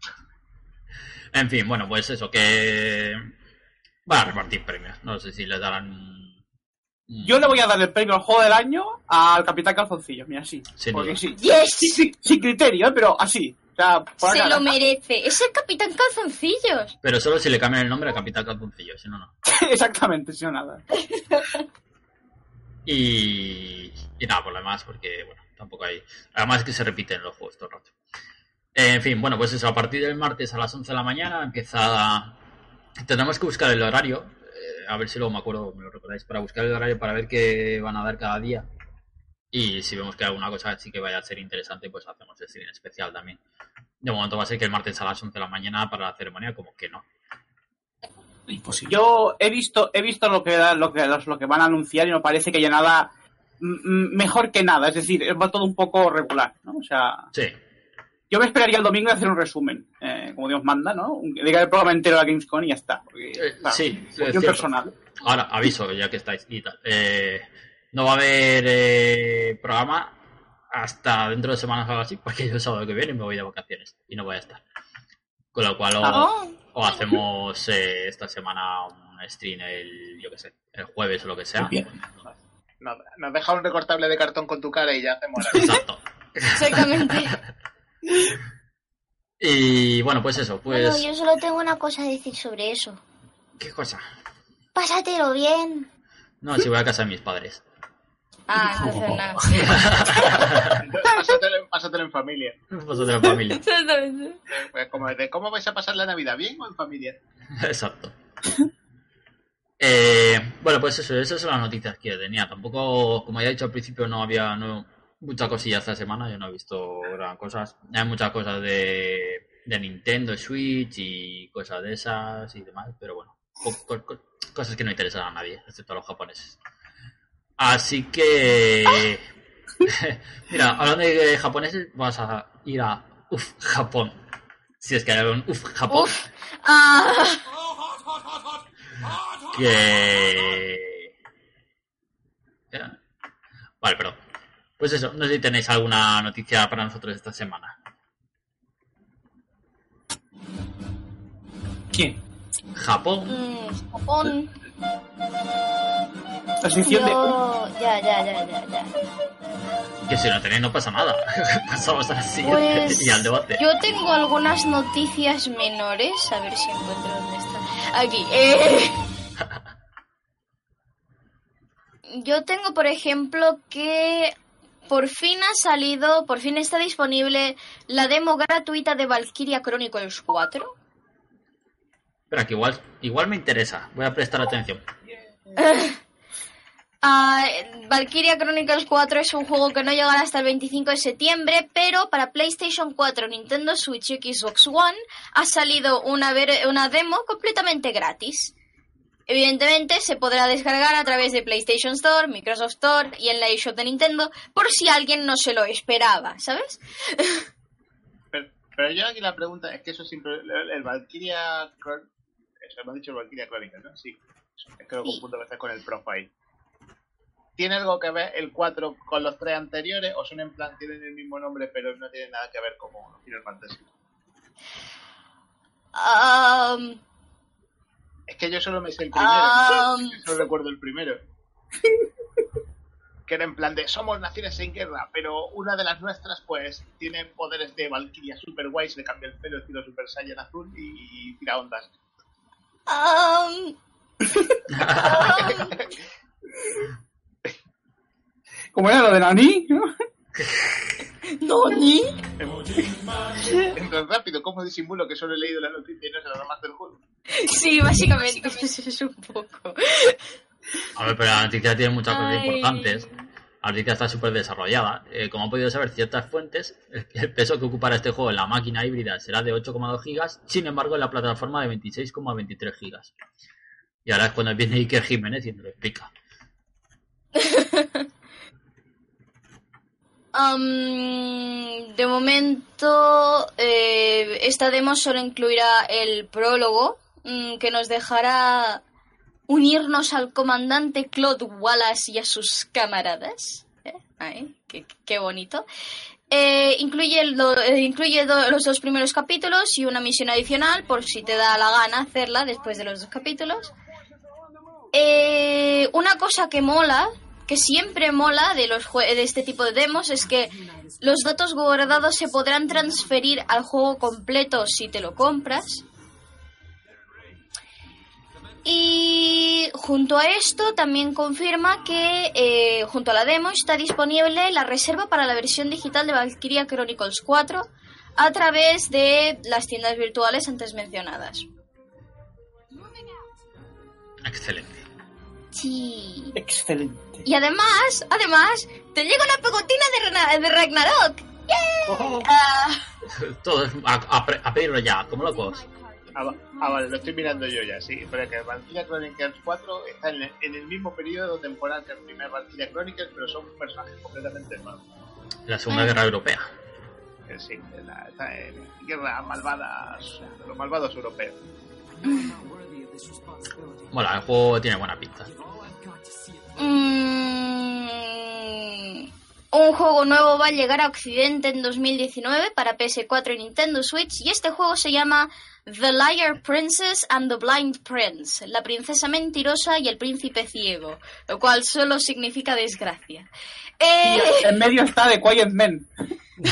En fin, bueno, pues eso, que van a repartir premios. No sé si les darán... Yo le voy a dar el premio al juego del año al Capitán Calzoncillo, mira, así. Sin Porque sí. ¡Yes! Sí, sí, sin criterio, ¿eh? pero así. O sea, por Se lo merece. Es el Capitán Calzoncillos. Pero solo si le cambian el nombre a Capital Calzoncillo, si no, no. Exactamente, si no nada. Y, y nada, por lo demás, porque, bueno, tampoco hay... Además es que se repiten los juegos todo el rato. Eh, en fin, bueno, pues eso, a partir del martes a las 11 de la mañana empieza... Tendremos que buscar el horario, eh, a ver si luego me acuerdo, me lo recordáis, para buscar el horario para ver qué van a dar cada día. Y si vemos que alguna cosa sí que vaya a ser interesante, pues hacemos el stream especial también. De momento va a ser que el martes a las 11 de la mañana para la ceremonia, como que no. Imposible. Yo he visto, he visto lo que lo que lo que van a anunciar y me parece que ya nada mejor que nada, es decir, va todo un poco regular, ¿no? O sea, Sí, yo me esperaría el domingo y hacer un resumen, eh, como Dios manda, ¿no? Dedicar el programa entero a Gamescom y ya está. Porque, Eh, claro, sí, es personal. Ahora, aviso, ya que estáis y tal. Eh, no va a haber eh, programa hasta dentro de semanas o algo así, porque yo el sábado que viene me voy de vacaciones y no voy a estar. Con lo cual, o, Oh, o hacemos eh, esta semana un stream el, yo qué sé, el jueves o lo que sea. Nos, nos deja un recortable de cartón con tu cara y ya hacemos la... Exacto. exactamente. Y bueno, pues eso, pues... Bueno, yo solo tengo una cosa a decir sobre eso. ¿Qué cosa? Pásatelo bien. No, si voy a casa de mis padres. Ah, entonces nada. pásatelo, pásatelo en familia. De la familia. Exactamente. Pues como de, ¿Cómo vais a pasar la Navidad? ¿Bien o en familia? Exacto. Eh, bueno, pues eso, esas son las noticias que tenía. Tampoco, como ya he dicho al principio, no había no, mucha cosilla esta semana. Yo no he visto gran cosas. Hay muchas cosas de, de Nintendo Switch y cosas de esas y demás, pero bueno, co- co- co- cosas que no interesan a nadie, excepto a los japoneses. Así que, mira, hablando de japoneses, vas a ir a Uf, Japón. Si es que hay un Uf, Japón. Uf. Ah, que... Ya. Vale, perdón. Pues eso, no sé si tenéis alguna noticia para nosotros esta semana. ¿Quién? Japón. mm, Japón. La sección de... Yo... Ya, ya, ya, ya, ya. Que si no tenéis no pasa nada. Pasamos a la siguiente Pues y al debate. yo tengo algunas noticias menores, a ver si encuentro dónde está. Aquí. eh. yo tengo, por ejemplo, que por fin ha salido, por fin está disponible la demo gratuita de Valkyria Chronicles 4. Espera, que igual, igual me interesa. Voy a prestar atención. Ah, Valkyria Chronicles 4 es un juego que no llegará hasta el 25 de septiembre, pero para PlayStation 4, Nintendo Switch y Xbox One ha salido una, ver- una demo completamente gratis. Evidentemente se podrá descargar a través de PlayStation Store, Microsoft Store y en la eShop de Nintendo por si alguien no se lo esperaba, ¿sabes? Pero, pero yo aquí la pregunta es que eso siempre. El, el Valkyria. Hemos dicho el Valkyria Chronicles, ¿no? Sí. Es que lo confundo a veces con el Profile. ¿Tiene algo que ver el 4 con los tres anteriores o son en plan, tienen el mismo nombre pero no tienen nada que ver como Final Fantasy? Am, Es que yo solo me sé el primero. Am. Solo recuerdo el primero. que era en plan de somos naciones en guerra, pero una de las nuestras pues tiene poderes de Valkyria super guay, se le cambia el pelo estilo Super Saiyan azul y tira ondas. Am, ¿Cómo era lo de Nani? ¿Nani? Entras rápido, ¿cómo disimulo que solo he leído la noticia y no sé nada más del juego? Sí, básicamente eso es un poco. A ver, pero la noticia tiene muchas cosas Ay. importantes. Noticia está súper desarrollada. Eh, como han podido saber ciertas fuentes, el, peso que ocupará este juego en la máquina híbrida será de 8,2 gigas, sin embargo en la plataforma de 26,23 gigas. Y ahora es cuando viene Iker Jiménez y nos lo explica. De momento, eh, esta demo solo incluirá el prólogo, mm, que nos dejará unirnos al comandante Claude Wallace y a sus camaradas. ¿Eh? Qué, bonito. Eh, incluye eh, los dos primeros capítulos y una misión adicional por si te da la gana hacerla después de los dos capítulos. Una cosa que mola, que siempre mola de, los de este tipo de demos, es que los datos guardados se podrán transferir al juego completo si te lo compras. Y junto a esto también confirma que eh, junto a la demo está disponible la reserva para la versión digital de Valkyria Chronicles 4 a través de las tiendas virtuales antes mencionadas. Excelente. Sí. Excelente. Y además, además, te llega una pegotina de, Ragnarok. ¡Yay! Ah, Todo es a, a a pedirlo ya, como locos. Ah, ah, vale, lo estoy mirando yo ya, sí. Pero que Valkyria Chronicles 4 está en el, en el mismo periodo temporal que el primer Valkyria Chronicles, pero son personajes completamente nuevos. La Segunda Guerra Europea. Que sí, la- está en guerra malvadas, de los malvados europeos. Bueno, el juego tiene buena pinta. mm, un juego nuevo va a llegar a Occidente en 2019 para PS4 y Nintendo Switch y este juego se llama The Liar Princess and the Blind Prince, la princesa mentirosa y el príncipe ciego, lo cual solo significa desgracia. Eh, En medio está The Quiet Men.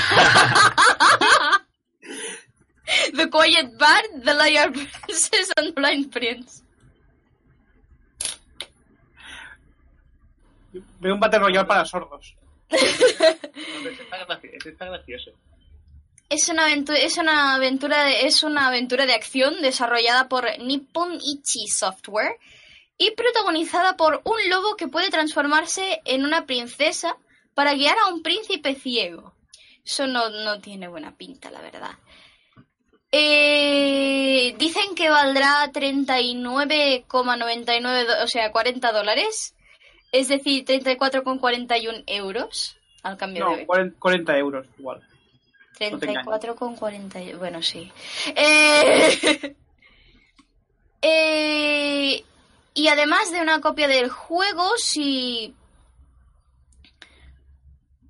The Quiet Bard, The Liar Princess and the Blind Prince. Veo un Battle Royale para sordos. Hombre, ese está, graci- ese está gracioso. Es una aventura, es una aventura de, es una aventura de acción desarrollada por Nippon Ichi Software y protagonizada por un lobo que puede transformarse en una princesa para guiar a un príncipe ciego. Eso no, no tiene buena pinta, la verdad. Eh, dicen que valdrá 39,99, do- o sea, 40 dólares. Es decir, 34,41 euros al cambio de No. 40, 40 euros igual. No te engañes. 34 con 40. y- Bueno, sí. Eh, eh, y además de una copia del juego, si.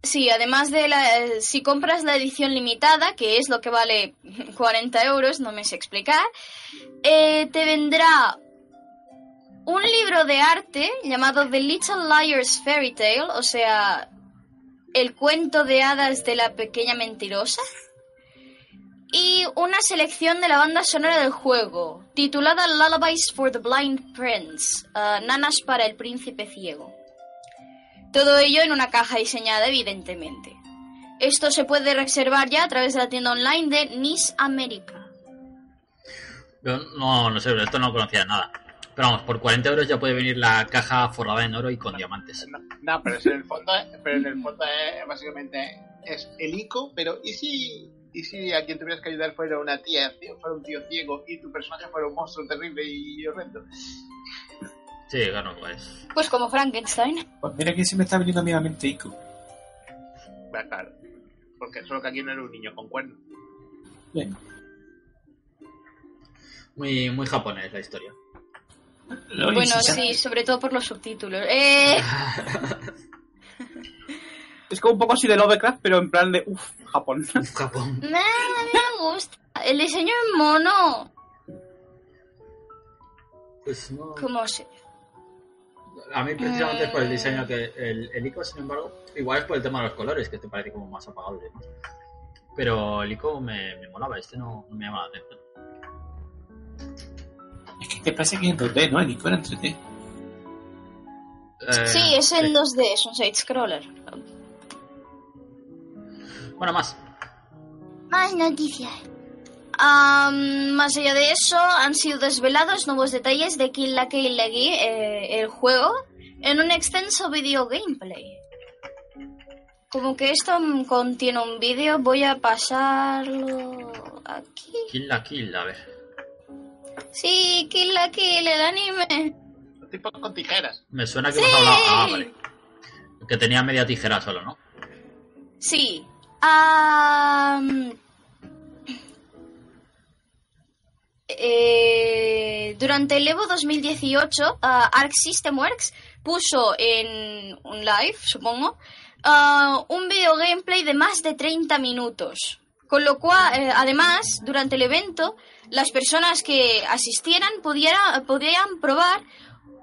Sí, además de la. Si compras la edición limitada, que es lo que vale 40 euros, no me sé explicar, eh, te vendrá un libro de arte llamado The Little Liar's Fairy Tale, o sea, el cuento de hadas de la pequeña mentirosa y una selección de la banda sonora del juego, titulada Lullabies for the Blind Prince, ah, Nanas para el príncipe ciego. Todo ello en una caja diseñada, evidentemente. Esto se puede reservar ya a través de la tienda online de Nice America. No, no sé, esto no conocía nada. Pero vamos, por 40 euros ya puede venir la caja forrada en oro y con diamantes. No, no, pero, es en el fondo, pero en el fondo es básicamente es el ICO, pero ¿y si, ¿y si a quien tuvieras que ayudar fuera una tía, fuera un tío ciego y tu personaje fuera un monstruo terrible y horrendo? Sí, claro, pues. Pues como Frankenstein. Pues mira que sí me está viniendo a la mente Ico. Va, claro. Porque solo que aquí no era un niño con cuernos. Bien. Muy, muy japonés la historia. Oye, bueno, si sí, sobre todo por los subtítulos. Eh, Es como un poco así de Lovecraft, pero en plan de, uff, Japón. Japón. nah, a mí me gusta. El diseño es mono. Pues no. Como se... A mí precisamente es por el diseño que el, el ico, sin embargo, igual es por el tema de los colores, que te parece como más apagado y demás. Pero el ico me, me molaba, este no, no me llama la atención. Es que te parece que es en 2D, ¿no? El Ico era en 3D. Eh, Sí, es en sí. 2D, es un side-scroller. Bueno, más. Más noticias. Am, más allá de eso, han sido desvelados nuevos detalles de Kill la Kill la eh, el juego, en un extenso video gameplay. Como que esto mm, contiene un vídeo, voy a pasarlo aquí. Kill la kill, a ver. Sí, Kill la Kill, el anime. Los tipos con tijeras. Me suena que hemos hablado. Ah, vale. Que tenía media tijera solo, ¿no? Sí. Eh, durante el Evo 2018, ah, Arc System Works puso en un live, supongo, ah, un video gameplay de más de 30 minutos. Con lo cual, eh, además, durante el evento, las personas que asistieran pudiera- podían probar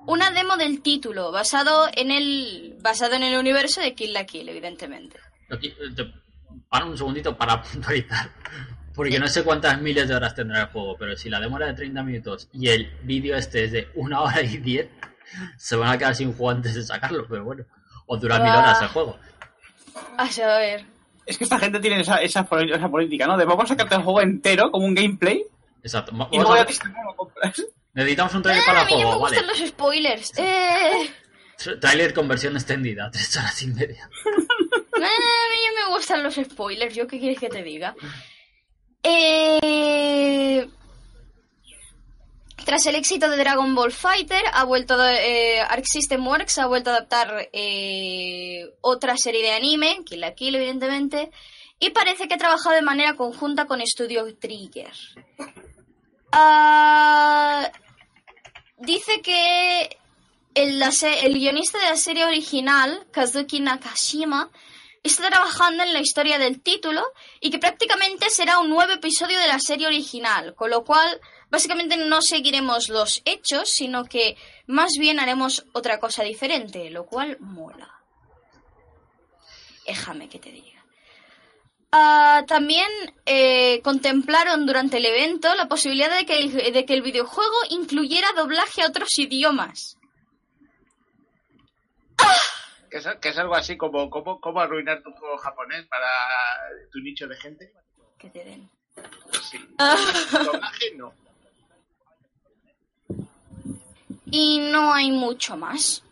una demo del título basado en el basado en el universo de Kill la Kill, evidentemente. Aquí, eh, te- para un segundito para puntualizar. Porque no sé cuántas miles de horas tendrá el juego, pero si la demora de 30 minutos y el vídeo este es de una hora y 10, se van a quedar sin juego antes de sacarlo, pero bueno. O dura mil Ah. horas el juego. A saber. Es que esta gente tiene esa, esa, esa política, ¿no? De vamos a sacarte el juego entero como un gameplay Exacto. Y luego a- ya te distribuimos lo compras. Necesitamos un trailer Ah, para a el mí ya me juego, vale. gustan los spoilers. Eh, Tra- Trailer con versión extendida, tres horas y media. ah, a mí me gustan los spoilers. ¿Yo qué quieres que te diga? Eh, tras el éxito de Dragon Ball Fighter, ha vuelto eh, Arc System Works ha vuelto a adaptar eh, otra serie de anime, Kill la Kill, evidentemente, y parece que ha trabajado de manera conjunta con Studio Trigger. Ah, dice que el guionista de la serie original, Kazuki Nakashima, está trabajando en la historia del título y que prácticamente será un nuevo episodio de la serie original, con lo cual básicamente no seguiremos los hechos, sino que más bien haremos otra cosa diferente, lo cual mola. Déjame que te diga. Ah, también eh, contemplaron durante el evento la posibilidad de que, el, de que el videojuego incluyera doblaje a otros idiomas. Que es, que es algo así como cómo, cómo arruinar tu juego japonés para tu nicho de gente. Que te den. Sí. Ah. Doblaje no. Y no hay mucho más.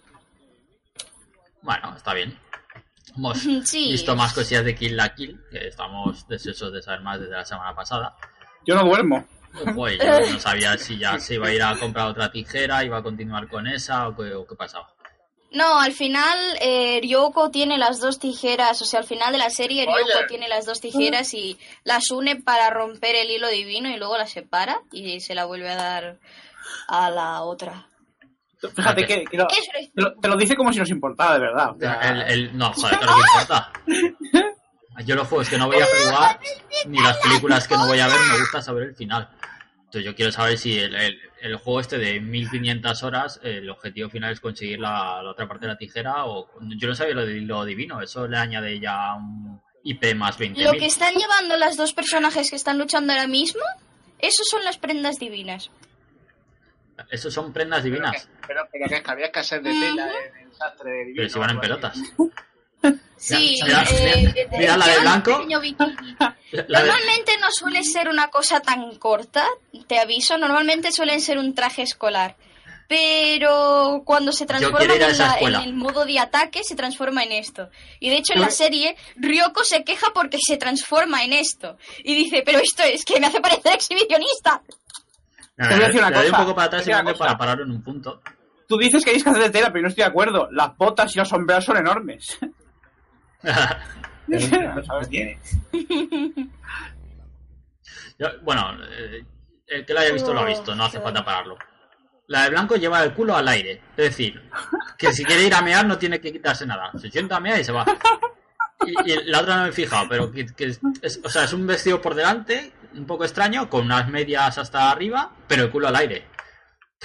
Bueno, está bien. Hemos Sí. visto más cosillas de Kill la Kill, que estamos deseosos de saber más desde la semana pasada. Yo no duermo. Pues yo no sabía si ya se iba a ir a comprar otra tijera, iba a continuar con esa o qué, o qué pasaba. No, al final eh, Ryoko tiene las dos tijeras, o sea, al final de la serie Ryoko tiene las dos tijeras y las une para romper el hilo divino y luego las separa y se la vuelve a dar a la otra. Fíjate que, que lo- te, lo, te lo dice como si nos importara, de verdad. O sea, El, el- no, joder, claro que importa. Yo los juegos que no voy a jugar, ni las películas que no voy a ver, me gusta saber el final. Entonces yo quiero saber si el, el- el juego este de 1500 horas, el objetivo final es conseguir la, la otra parte de la tijera o... Yo no sabía lo de lo divino, eso le añade ya un IP más 20.000. Lo que están llevando las dos personajes que están luchando ahora mismo, esos son las prendas divinas. Esos son prendas divinas. Pero, pero que había escasez de tela en el sastre divino. Pero si van en pelotas. Sí, Mira, eh, mira, mira la de blanco. Normalmente no suele ser una cosa tan corta, te aviso. Normalmente suelen ser un traje escolar. Pero cuando se transforma la- en el modo de ataque, se transforma en esto. Y de hecho en la serie, Ryoko se queja porque se transforma en esto. Y dice, pero esto es que me hace parecer exhibicionista. Te voy a decir una le doy un poco para atrás y una para parar en un punto. Tú dices que hay escasez de tela, pero yo no estoy de acuerdo. Las botas y los sombreros son enormes. Tiene. Yo- bueno, eh, el que lo haya visto lo ha visto, no hace falta pararlo. La de blanco lleva el culo al aire. Es decir, que si quiere ir a mear no tiene que quitarse nada. Se sienta a mear y se va. Y, y la otra no me he fijado, pero que, que es, o sea, es un vestido por delante, un poco extraño, con unas medias hasta arriba, pero el culo al aire.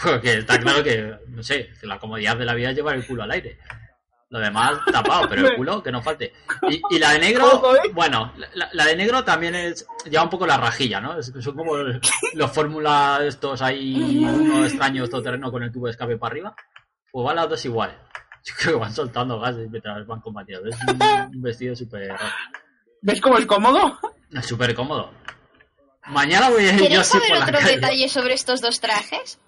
Porque está claro que, no sé, que la comodidad de la vida es llevar el culo al aire. Lo demás tapado, pero el culo que no falte. Y, y la de negro, ¿eh? bueno, la, la de negro también es lleva un poco la rajilla, ¿no? Es- son como los fórmula estos ahí, uno extraño todoterreno con el tubo de escape para arriba. Pues van las dos igual. Yo creo que van soltando gases mientras van combatiendo. Es un, un vestido súper ¿Ves cómo es cómodo? súper cómodo. Mañana voy a ir yo ¿Queréis así saber por la otro calle. detalle sobre estos dos trajes?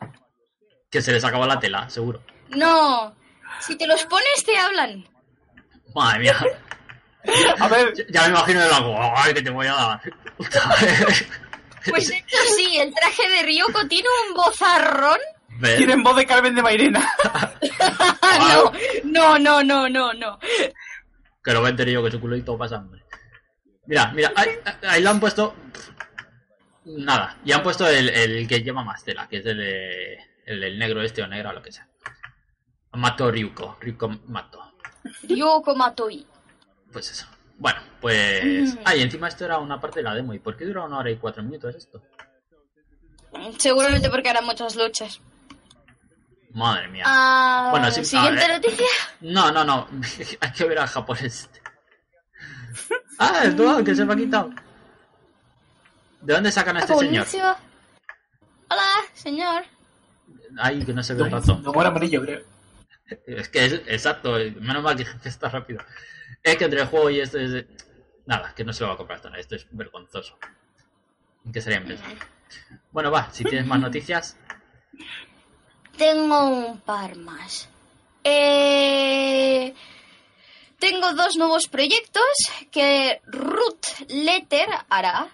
Que se les acaba la tela, seguro. No, si te los pones te hablan. Madre mía. A ver, Ya- Ya me imagino el. ¡Ay, que te voy a dar! Pues de hecho sí, el traje de Ryoko tiene un bozarrón. ¿Ves? tienen voz de Carmen de Mairena. No, no, no, no, no, no. Que lo va a enterar yo que su culito pasa hambre. Mira, mira, ahí, ahí le han puesto. Nada, y han puesto el, el que lleva más tela, que es el, de- el, del negro este o negra o lo que sea. Mato Ryuko, Ryuko Mato. Ryoko Matoi. Pues eso. Bueno, pues. Mm. Ah, y encima esto era una parte de la demo. ¿Y por qué dura una hora y cuatro minutos esto? Seguramente porque harán muchas luchas. Madre mía. Ah, Bueno, sí, siguiente noticia. No, no, no. Hay que ver al japonés. este. Ah, el dual que se me ha quitado. ¿De dónde sacan a este señor? Hola, señor. Ay, que no se ve el ratón. No muere amarillo, creo. Es que es exacto, menos mal que, que está rápido. Es que entre el juego y este es. Nada, que no se lo va a comprar esto, esto es vergonzoso. ¿En qué sería empresa? Bueno, va, si tienes más noticias. Tengo un par más. Eh, tengo dos nuevos proyectos que Root Letter hará.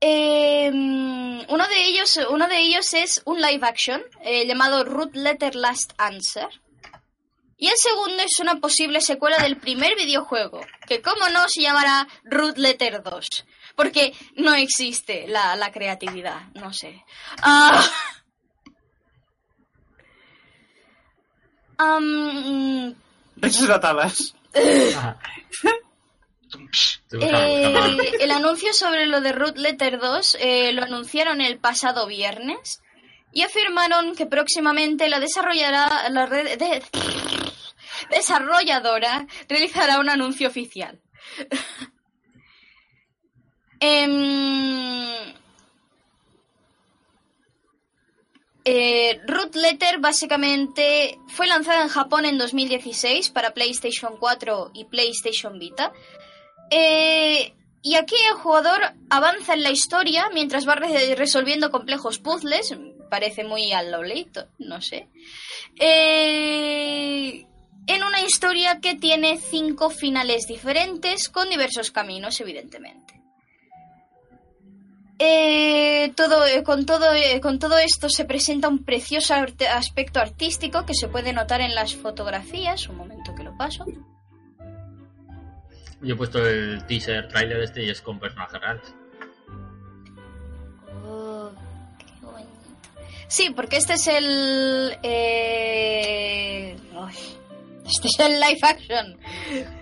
Eh, uno de ellos, uno de ellos es un live action eh, llamado Root Letter Last Answer. Y el segundo es una posible secuela del primer videojuego, que como no se llamará Root Letter 2, porque no existe la, la creatividad, no sé. Ah. Buscando, buscando. eh, el anuncio sobre lo de Root Letter 2 eh, lo anunciaron el pasado viernes y afirmaron que próximamente la desarrollará la red de- desarrolladora realizará un anuncio oficial. Em, eh, Root Letter básicamente fue lanzada en Japón en 2016 para PlayStation 4 y PlayStation Vita. Eh, y aquí el jugador avanza en la historia mientras va re- resolviendo complejos puzzles. Parece muy al Lolito, no sé. Eh, en una historia que tiene cinco finales diferentes con diversos caminos, evidentemente. Eh, todo, eh, con, todo, eh, con todo esto se presenta un precioso arte- aspecto artístico que se puede notar en las fotografías. Un momento que lo paso. Yo he puesto el teaser trailer este y es con personajes reales. Oh, qué bonito. Sí, porque este es el. eh, este es el live action.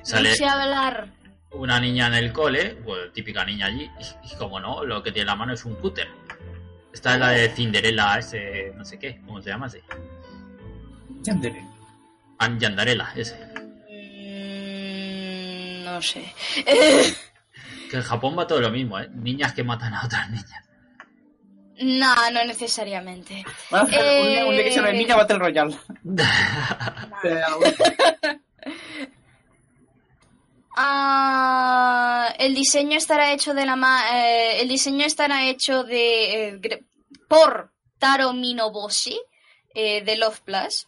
Sale No sé hablar. Una niña en el cole, pues típica niña allí, y, y como no, lo que tiene en la mano es un cúter. Esta es la de Cinderella, ese, no sé qué, ¿cómo se llama ese? Yandere. Anyandarela, ese. Mm, no sé. Que en Japón va todo lo mismo, ¿eh? Niñas que matan a otras niñas. No, no necesariamente. Van a hacer Eh, un, un día que se llame Ninja Battle Royale. Ah, el diseño estará hecho de la ma- eh, el diseño estará hecho de eh, por Taro Minoboshi eh, de Love Plus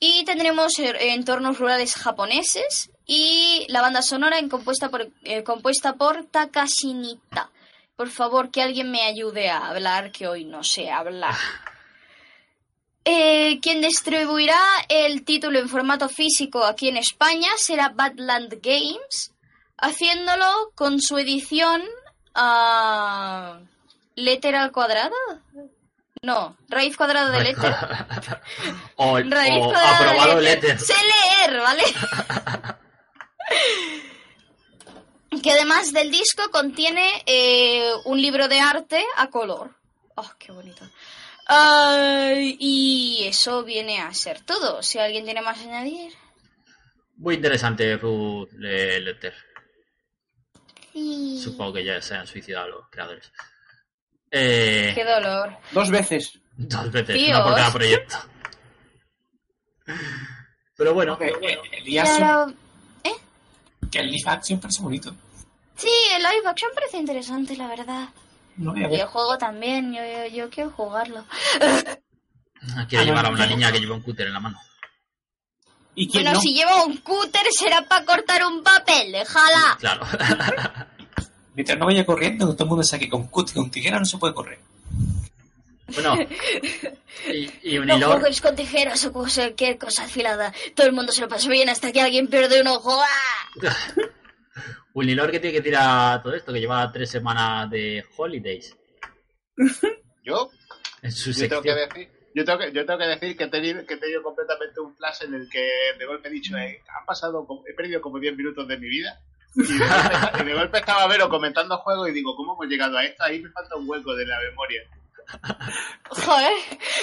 y tendremos entornos rurales japoneses y la banda sonora en compuesta por compuesta por Takashi Nitta. Por favor, que alguien me ayude a hablar, que hoy no sé hablar. Eh, quien distribuirá el título en formato físico aquí en España será Badland Games, haciéndolo con su edición a letter al cuadrado. No, raíz cuadrada de letter. o, Raíz o cuadrada aprobado de letter. Sé leer, ¿vale? que además del disco contiene eh, un libro de arte a color. ¡Oh, qué bonito! Ay, y eso viene a ser todo. Si alguien tiene más que añadir. Muy interesante, Ruth Le- Letter. Sí. Supongo que ya se han suicidado los creadores. Eh, Qué dolor. Dos veces. dos veces, una por cada proyecto. Pero bueno, Eh, eh, el ahora- que el live action parece bonito. Sí, el live action parece interesante, la verdad. No voy a juego también, yo, yo, yo quiero jugarlo. quiero Ah, llevar a no, una no. niña que lleva un cúter en la mano. ¿Y quién Bueno, no? si lleva un cúter será para cortar un papel, déjala. Claro. Mientras no vaya corriendo, que todo el mundo saque con cut, con tijera no se puede correr. bueno, y, y No Unilor, juegues con tijeras o cualquier cosa afilada. Todo el mundo se lo pasa bien hasta que alguien pierde un ojo. ¡Ah! Unilor que tiene que tirar todo esto, que lleva tres semanas de holidays Yo, en su yo tengo que decir, yo tengo que, yo tengo que decir que he tenido, que he tenido completamente un flash en el que de golpe he dicho, eh, han pasado, he perdido como 10 minutos de mi vida. Y de, golpe, y de golpe estaba Vero comentando juegos y digo, ¿cómo hemos llegado a esto? Ahí me falta un hueco de la memoria. Joder,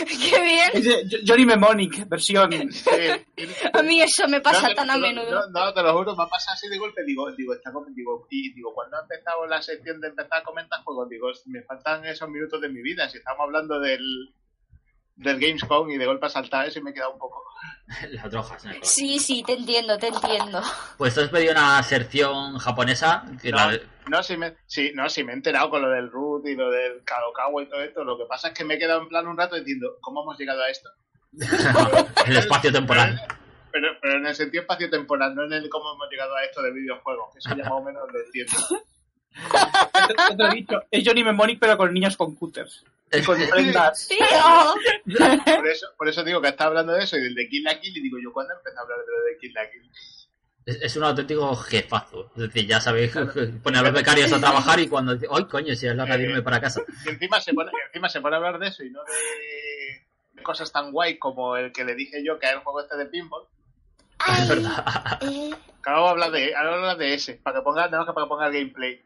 qué bien. Es de Johnny Mnemonic, versión. Sí. A mí eso me pasa No, tan a menudo. No, no, te lo juro, me ha pasado así de golpe. Digo, digo, está digo, y digo, cuando ha empezado la sección de empezar a comentar juegos, digo, me faltan esos minutos de mi vida. Si estamos hablando del, del Gamescom y de golpe ha saltado eso y me he quedado un poco. Las drogas. corazón. Sí, sí, te entiendo, te entiendo. Pues tú has pedido una sección japonesa. Que No, la- no, sí me, sí, no, sí me he enterado con lo del root y lo del Kadokawa y todo esto. Lo que pasa es que me he quedado en plan un rato diciendo, ¿cómo hemos llegado a esto? el espacio temporal. Pero, pero en el sentido espacio-temporal, no en el cómo hemos llegado a esto de videojuegos, que eso ya más o menos lo entiendo. He dicho, es Johnny Mnemonic pero con niños con cutters. Por eso, por eso digo que está hablando de eso y del de Kill la Kill y digo yo, ¿cuándo empecé a hablar de lo de Kill la Kill? Es, es un auténtico jefazo. Es decir, ya sabéis, pone a los becarios a trabajar y cuando dice, ¡ay, coño! Si es la hora de irme para casa. Y encima se pone, encima se pone a hablar de eso y no de, cosas tan guay como el que le dije yo que era el juego este de pinball. Ay, Es verdad. eh, Que ahora voy a hablar de, hablar de ese, para que ponga, que para que ponga el gameplay.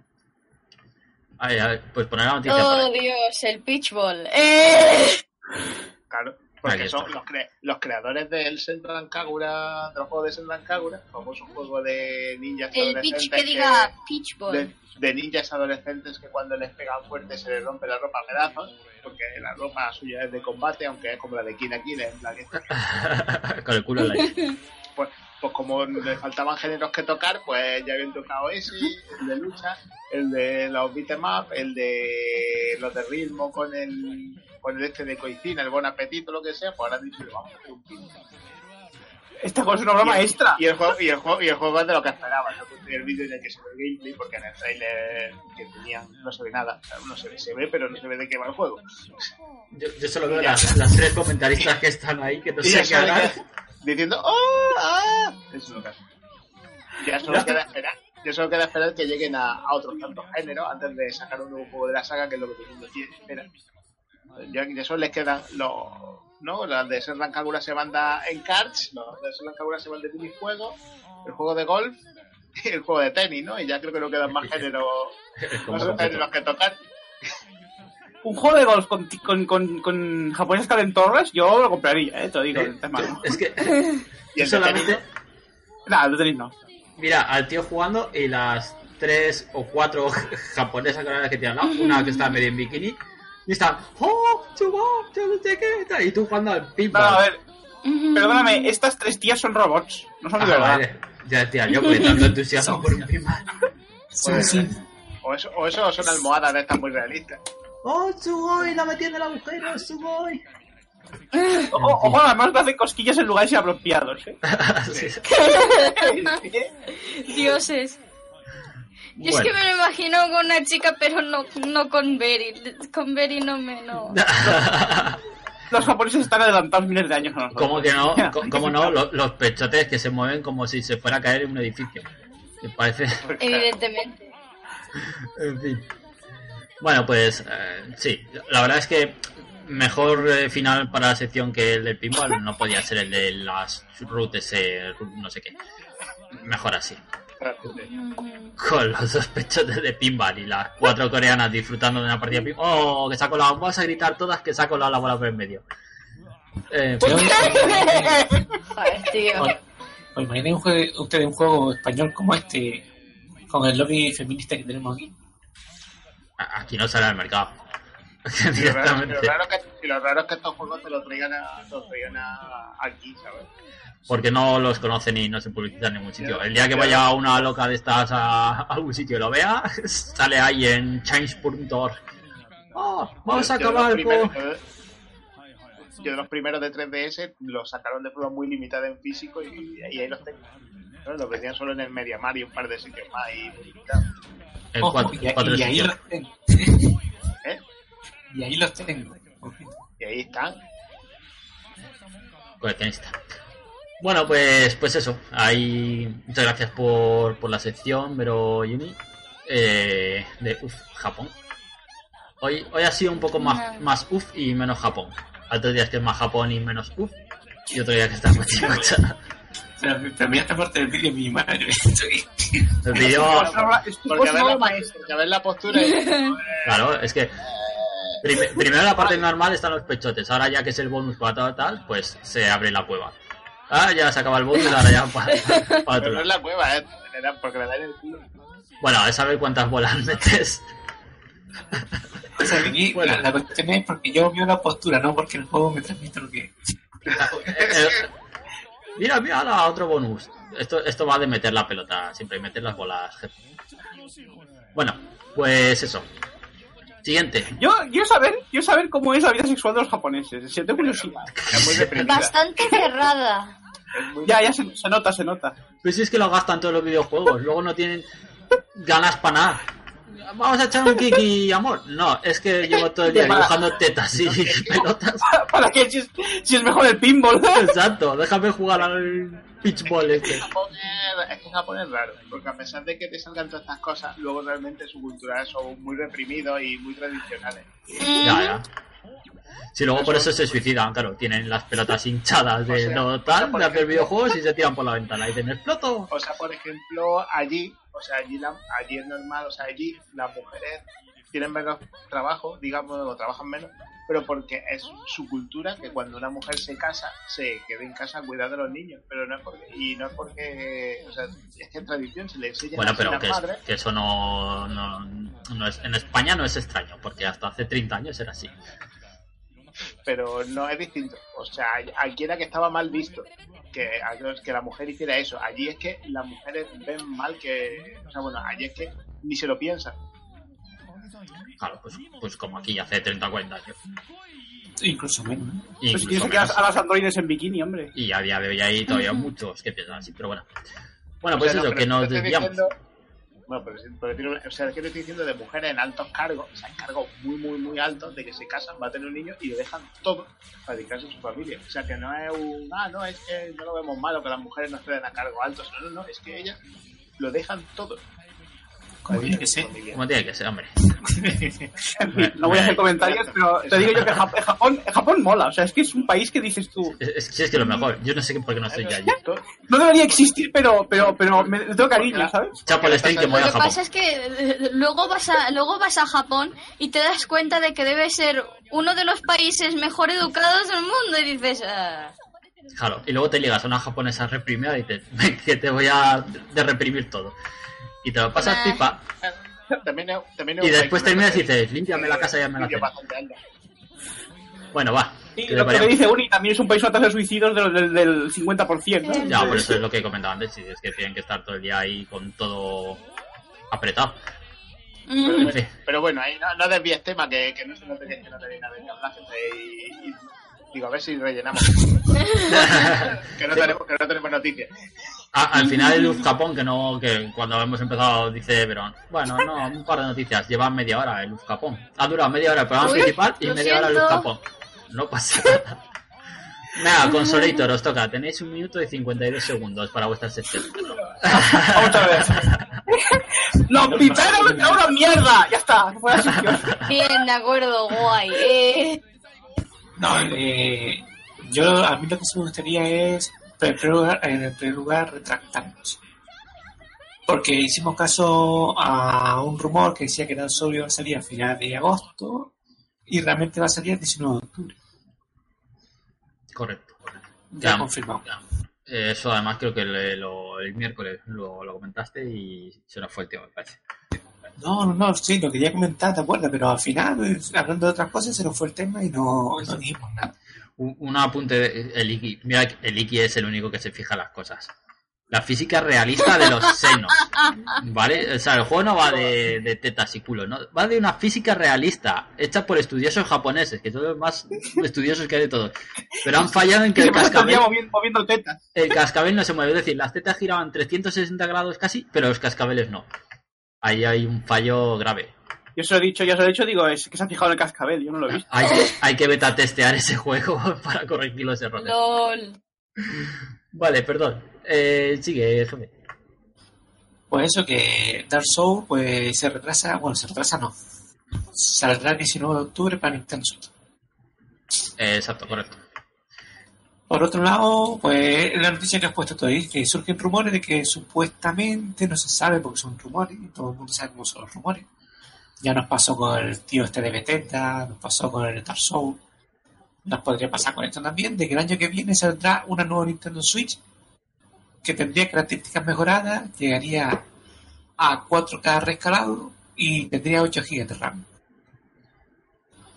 A ver, a ver, pues poner la noticia Oh. Dios, el pitchball. Eh. Claro, porque son los, cre- los creadores del Senran Kagura, del juego de Senran Kagura, famoso juego de ninjas El adolescentes pitch que diga pitchball. de, de ninjas adolescentes que cuando les pegan fuerte se les rompe la ropa a pedazos, porque la ropa suya es de combate, aunque es como la de Kina Kina, en plan Con el culo en la pues, pues como le faltaban géneros que tocar, pues ya habían tocado ese, el de lucha, el de los beat'em up, el de los de ritmo con el con el este de coicina, el buen apetito, lo que sea, pues ahora han dicho, vamos a hacer un pin. Esta cosa es una obra maestra. Y el juego, y el juego, y el juego es de lo que esperaba. Yo puse el vídeo en el que se ve el gameplay, porque en el trailer que tenían no se ve nada. O sea, no se ve, se ve, pero no se ve de qué va el juego. Yo, yo solo veo las, las tres comentaristas que están ahí, que no sé qué diciendo ¡Oh! ¡Ah! Eso es lo que hace. Ya solo queda esperar. Ya solo queda esperar que lleguen a, a otros tantos géneros antes de sacar un nuevo juego de la saga, que es lo que todo el mundo quiere. Espera. Ya, ya solo les quedan los. ¿No? Las de Serran Kagura se manda en cards, los de Serran Kagura se van de minijuegos, el juego de golf y el juego de tenis, ¿no? Y ya creo que no quedan más géneros, como más géneros que tocar. Un juego de golf con, con, con, con japoneses yo lo compraría, eh, te lo digo. de antemano. Es que Y el de solamente, tenis, Nada, no tenéis no. mira, al tío jugando y las tres o cuatro japonesas que tiene al lado, una que está medio en bikini, Y están, ¡oh! ¡Chubo! ¡No sé qué! tal, Y tú jugando al No, pinball. a ver, perdóname, estas tres tías son robots, no son de Ah, verdad. vale. Ya, tía, yo con tanto entusiasmo por un pinball. Sí. O eso, o eso son almohadas de estas muy realistas. ¡Oh, Sugoi! ¡La metí en el agujero, Sugoi! Ojo, ojo, además te hace cosquillas en lugares inapropiados, ¿eh? Sí. Dioses. Yo es que me lo imagino con una chica, pero no, no con Berry. Con Berry no me... No. Los japoneses están adelantados miles de años a nosotros. ¿Cómo que no? ¿Cómo no? Los, los pechotes que se mueven como si se fuera a caer en un edificio. Parece... Evidentemente. En fin. Bueno, pues eh, sí, la verdad es que mejor eh, final para la sección que el del pinball no podía ser el de las routes, eh, no sé qué. Mejor así. Con los dos pechotes de pinball y las cuatro coreanas disfrutando de una partida de pinball. ¡Oh! Que saco la... Vamos a gritar todas que saco la, la bola por el medio. Eh, Pero, Joder, tío. ¿Os os imagináis un juego- ustedes un juego español como este, con el lobby feminista que tenemos aquí? aquí no sale al mercado. Y lo raro, y lo Directamente. raro que, lo raro es que estos juegos te los traigan, a, te los traigan a- aquí, ¿sabes? Porque no los conocen y no se publicitan en ningún sitio. El día que vaya una loca de estas a, a algún sitio y lo vea, sale ahí en change.org. Oh, vamos a Yo de los acabar por... Yo de los primeros de 3DS los sacaron de forma muy limitada en físico y, y ahí los tengo. ¿no? Los vendían solo en el Mediamar y un par de sitios más y muy limitado. En Ojo, cuatro, y, y ahí sitios. los tengo. Y ahí los tengo. Y ahí están. Coleccionista. Bueno, pues, pues eso. Ahí, muchas gracias por, por la sección, Vero Yumi. Eh, de uf, Japón. Hoy, hoy ha sido un poco más, No. más uf y menos Japón. Otros días que es más Japón y menos uf. Y otro día que está más chicocha. Pero, pero mira esta parte del vídeo, mi madre. Estoy- El vídeo, Porque a ver, la, porque a ver la postura y... claro, es que prim- primero la parte normal están los pechotes. Ahora ya que es el bonus para tal, tal, pues se abre la cueva. Ah, ya se acaba el bonus, ahora ya para, para otro Pero no es la cueva, ¿eh? Porque le dan el culo. Bueno, a saber cuántas bolas metes. O sea, aquí Bueno. la, la cuestión es porque yo veo la postura, no porque el juego me transmite lo que. Eh, mira, mira, otro bonus. Esto, esto va de meter la pelota, siempre meter las bolas. jefe. Bueno, pues eso. Siguiente. Yo quiero saber, quiero saber cómo es la vida sexual de los japoneses. Siento curiosidad. Muy. Bastante cerrada. Ya, ya se, se nota, se nota. Pues si es que lo gastan todos los videojuegos, luego no tienen ganas para nada. Vamos a echar un kiki, amor. No, es que llevo todo el día dibujando tetas y pelotas. ¿Para qué? Si es, si es mejor el pinball. Exacto, déjame jugar al pitchball este. Es, que Japón es raro, porque a pesar de que te salgan todas estas cosas, luego realmente su cultura son muy reprimidos y muy tradicionales. Ya, ya. Si luego por eso se suicidan, claro, tienen las pelotas hinchadas de O sea, lo tal, de hacer videojuegos y se tiran por la ventana y dicen exploto. O sea, por ejemplo, allí, o sea, allí, la- allí es normal, o sea, allí las mujeres tienen menos trabajo, digamos, o trabajan menos, pero porque es su cultura que cuando una mujer se casa, se quede en casa a cuidar de los niños, pero no es porque, y no es porque, o sea, es que es tradición, se le enseña Bueno, a pero las que, es- que eso no, no, no es, en España no es extraño, porque hasta hace 30 años era así. pero no es distinto. O sea, aquí era que estaba mal visto que, que la mujer hiciera eso. Allí es que las mujeres ven mal que, o sea, bueno, allí es que ni se lo piensan. Claro, pues, pues como aquí hace 30 o 40 años. Incluso menos. ¿no? Pues Incluso tienes que a, las androides en bikini, hombre. Y a día de hoy hay todavía muchos que piensan así, pero bueno. Bueno, O pues sea, no, eso, pero que te nos desviamos. diciendo- bueno, pero, por decirlo- o sea, es que te estoy diciendo de mujeres en altos cargos, o sea, en cargos muy, muy, muy altos, de que se casan, va a tener un niño y lo dejan todo para dedicarse a su familia. O sea, que no es un, ah, no, es que no lo vemos malo que las mujeres no estén a cargos altos. No, no, no, es que ellas lo dejan todo. Como tiene que ser. Como tiene que ser, hombre. En fin, no voy a hacer comentarios, pero te digo yo que Jap- Japón, Japón mola. O sea, es que es un país que dices tú, Es, es, sí, es que lo mejor. Yo no sé qué- por qué no estoy ya allí. No debería existir, pero, pero, pero me tengo cariño, ¿sabes? Chapo el stream que Lo muere Lo que pasa es que eh, luego vas a luego vas a Japón y te das cuenta de que debe ser uno de los países mejor educados del mundo y dices, ah, Claro, y luego te ligas a una japonesa reprimida y dices, "Ven, que te voy a de reprimir todo. Y te lo pasas Nah. pipa. También es- también es Y después terminas y dices, límpiame la casa y ya me la. Bueno, va. Y lo que dice Uni también es un país tasa de suicidios del, del, del 50%. ¿no? Ya, por eso es lo que he comentado antes, si es que tienen que estar todo el día ahí con todo apretado. Mm. En fin. Pero bueno, ahí no, no desvíes tema, que, que no se note que, que no tenéis nada de qué hablar, gente, y, y- digo, a ver si rellenamos. que, no tenemos, que no tenemos noticias. A- al final el Luz Capón, que no, que cuando hemos empezado dice Verón, bueno, no, un par de noticias, lleva media hora el Luz Capón. Ha durado media hora el programa Uy, principal y media hora el Luz. Capón. No pasa nada. Nada, Consolator, os toca. Tenéis un minuto y 52 segundos para vuestra sección. Vamos a ver. ¡No, pipero me la mierda! Ya está. Bien, de acuerdo, guay. Eh, No, eh, yo a mí lo que sí me gustaría es, en primer lugar, en primer lugar retractarnos. Porque hicimos caso a un rumor que decía que Dark Souls iba a salir a finales de agosto y realmente va a salir el 19 de octubre. Correcto. Ya Ya. confirmado. Eh, Eso además creo que le- lo- el miércoles lo, lo comentaste y se nos fue el tiempo, me parece. No, no, no, sí, lo quería comentar, ¿te acuerdas? Pero al final, hablando de otras cosas, se nos fue el tema y no, no dijimos nada. Un, un apunte de el Iki. Mira, el Iki es el único que se fija en las cosas. La física realista de los senos. ¿Vale? O sea, el juego no va de, de tetas y culos, ¿no? Va de una física realista, hecha por estudiosos japoneses, que son los más estudiosos que hay de todos. Pero han fallado en que el cascabel, moviendo tetas. el cascabel no se mueve. Es decir, las tetas giraban 360 grados casi, pero los cascabeles no. Ahí hay un fallo grave. Yo se lo he dicho, ya se lo he dicho, digo, es que se ha fijado en el cascabel, yo no lo he visto. Hay que, hay que beta testear ese juego para corregir los errores. LOL. Vale, perdón. Eh, sigue, jefe. Pues eso que Dark Souls pues se retrasa, bueno, se retrasa no. Saldrá el 19 de octubre para Nintendo Switch. Eh, exacto, correcto. Por otro lado, pues la noticia que has puesto tú ahí, que surgen rumores de que supuestamente no se sabe porque son rumores, y todo el mundo sabe cómo son los rumores. Ya nos pasó con el tío este de Bethesda, nos pasó con el Dark Souls, nos podría pasar con esto también, de que el año que viene saldrá una nueva Nintendo Switch que tendría características mejoradas, llegaría a 4K rescalado y tendría 8 GB de RAM.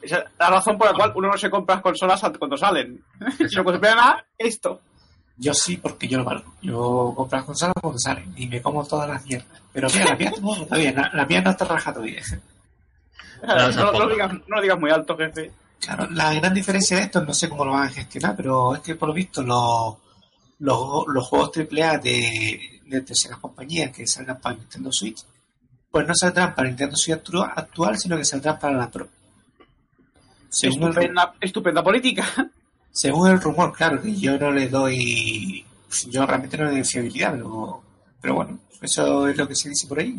Esa es la razón por la cual uno no se compra las consolas cuando salen. Sino cuando esperan a esto. Yo sí, porque yo lo valgo. Yo compro las consolas cuando salen y me como todas las mierdas. Pero mira, la mía no, está bien, la, la mía no está rajada todavía. Claro, No, no lo digas, no lo digas muy alto, jefe. Claro, la gran diferencia de esto, no sé cómo lo van a gestionar, pero es que por lo visto los, los, los juegos AAA de, de terceras compañías que salgan para Nintendo Switch, pues no saldrán para Nintendo Switch actu- actual, sino que saldrán para la Pro. Según el, Estupenda, política. según el rumor, claro, que yo no le doy, yo realmente no le doy fiabilidad, pero, pero bueno, eso es lo que se dice por ahí.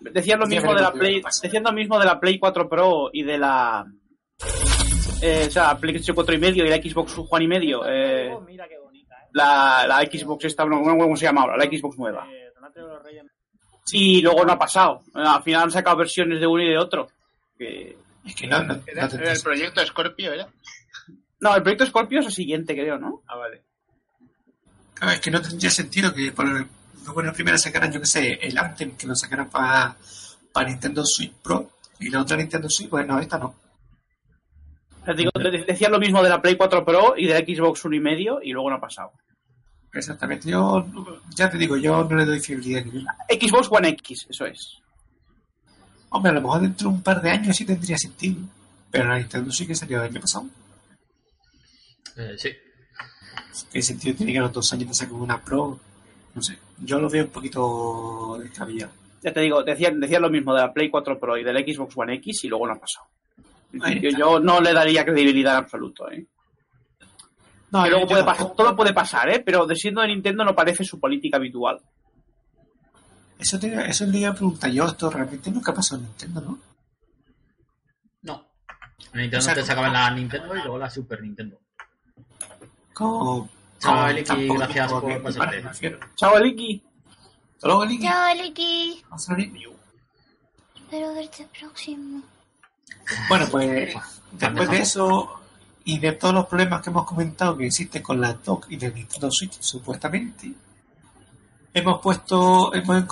Decían lo mismo de la Play, decían lo mismo de la Play 4 Pro y de la eh, o sea, PlayStation 4 y medio y la Xbox One y medio. Eh, la, la Xbox esta, no, no, ¿cómo se llama ahora? La Xbox nueva. Y luego no ha pasado. Al final han sacado versiones de uno y de otro. Que- Es que no, no, Era, no te era el proyecto Scorpio, ¿era? No, el proyecto Scorpio es el siguiente, creo, ¿no? Ah, vale. Claro, es que no tendría sentido que por el, por la primera sacaran, yo que sé, el Anthem que lo sacaran para Nintendo Switch Pro y la otra Nintendo Switch, pues no, esta no. Les digo, de- decían lo mismo de la Play 4 Pro y de la Xbox uno y medio y luego no ha pasado. Exactamente, yo ya te digo, yo no le doy fiabilidad ninguna. Xbox One X, eso es. Hombre, a lo mejor dentro de un par de años sí tendría sentido, pero la Nintendo Switch que salió el año pasado, Eh, sí. ¿qué sentido tiene que a los dos años te saquen una Pro? No sé, yo lo veo un poquito descabellado. Ya te digo, decían, decían lo mismo de la Play 4 Pro y de la Xbox One X y luego no ha pasado. Yo, no le daría credibilidad en absoluto, ¿eh. No, luego puede pasar, todo puede pasar, ¿eh? Pero de siendo de Nintendo no parece su política habitual. Eso, te, eso le iba a preguntar yo, esto realmente nunca pasó en Nintendo, ¿no? No. Nintendo O sea, te sacaban la Nintendo y luego la Super Nintendo. Como... Chao, como Eliki, gracias por pasarte. Chao, Eliki. Hasta luego, Eliki. Chao, Liki. Vamos a ver. Espero verte próximo. Bueno, pues después de eso y de todos los problemas que hemos comentado que existen con la dock y la Nintendo Switch, supuestamente, hemos puesto, hemos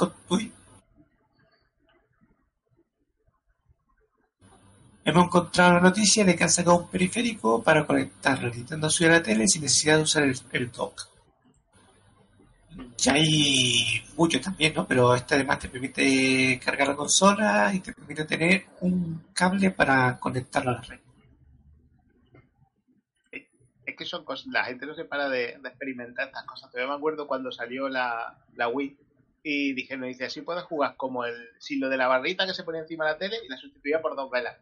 Hemos encontrado la noticia de que han sacado un periférico para conectar la Nintendo Switch a la tele sin necesidad de usar el, el dock. Ya hay muchos también, ¿no? Pero este además te permite cargar la consola y te permite tener un cable para conectarlo a la red. Que son cosas, la gente no se para de, de experimentar estas cosas. Todavía me acuerdo cuando salió la, la Wii y dijeron, dice, así puedes jugar como el silo de la barrita que se ponía encima de la tele y la sustituía por dos velas.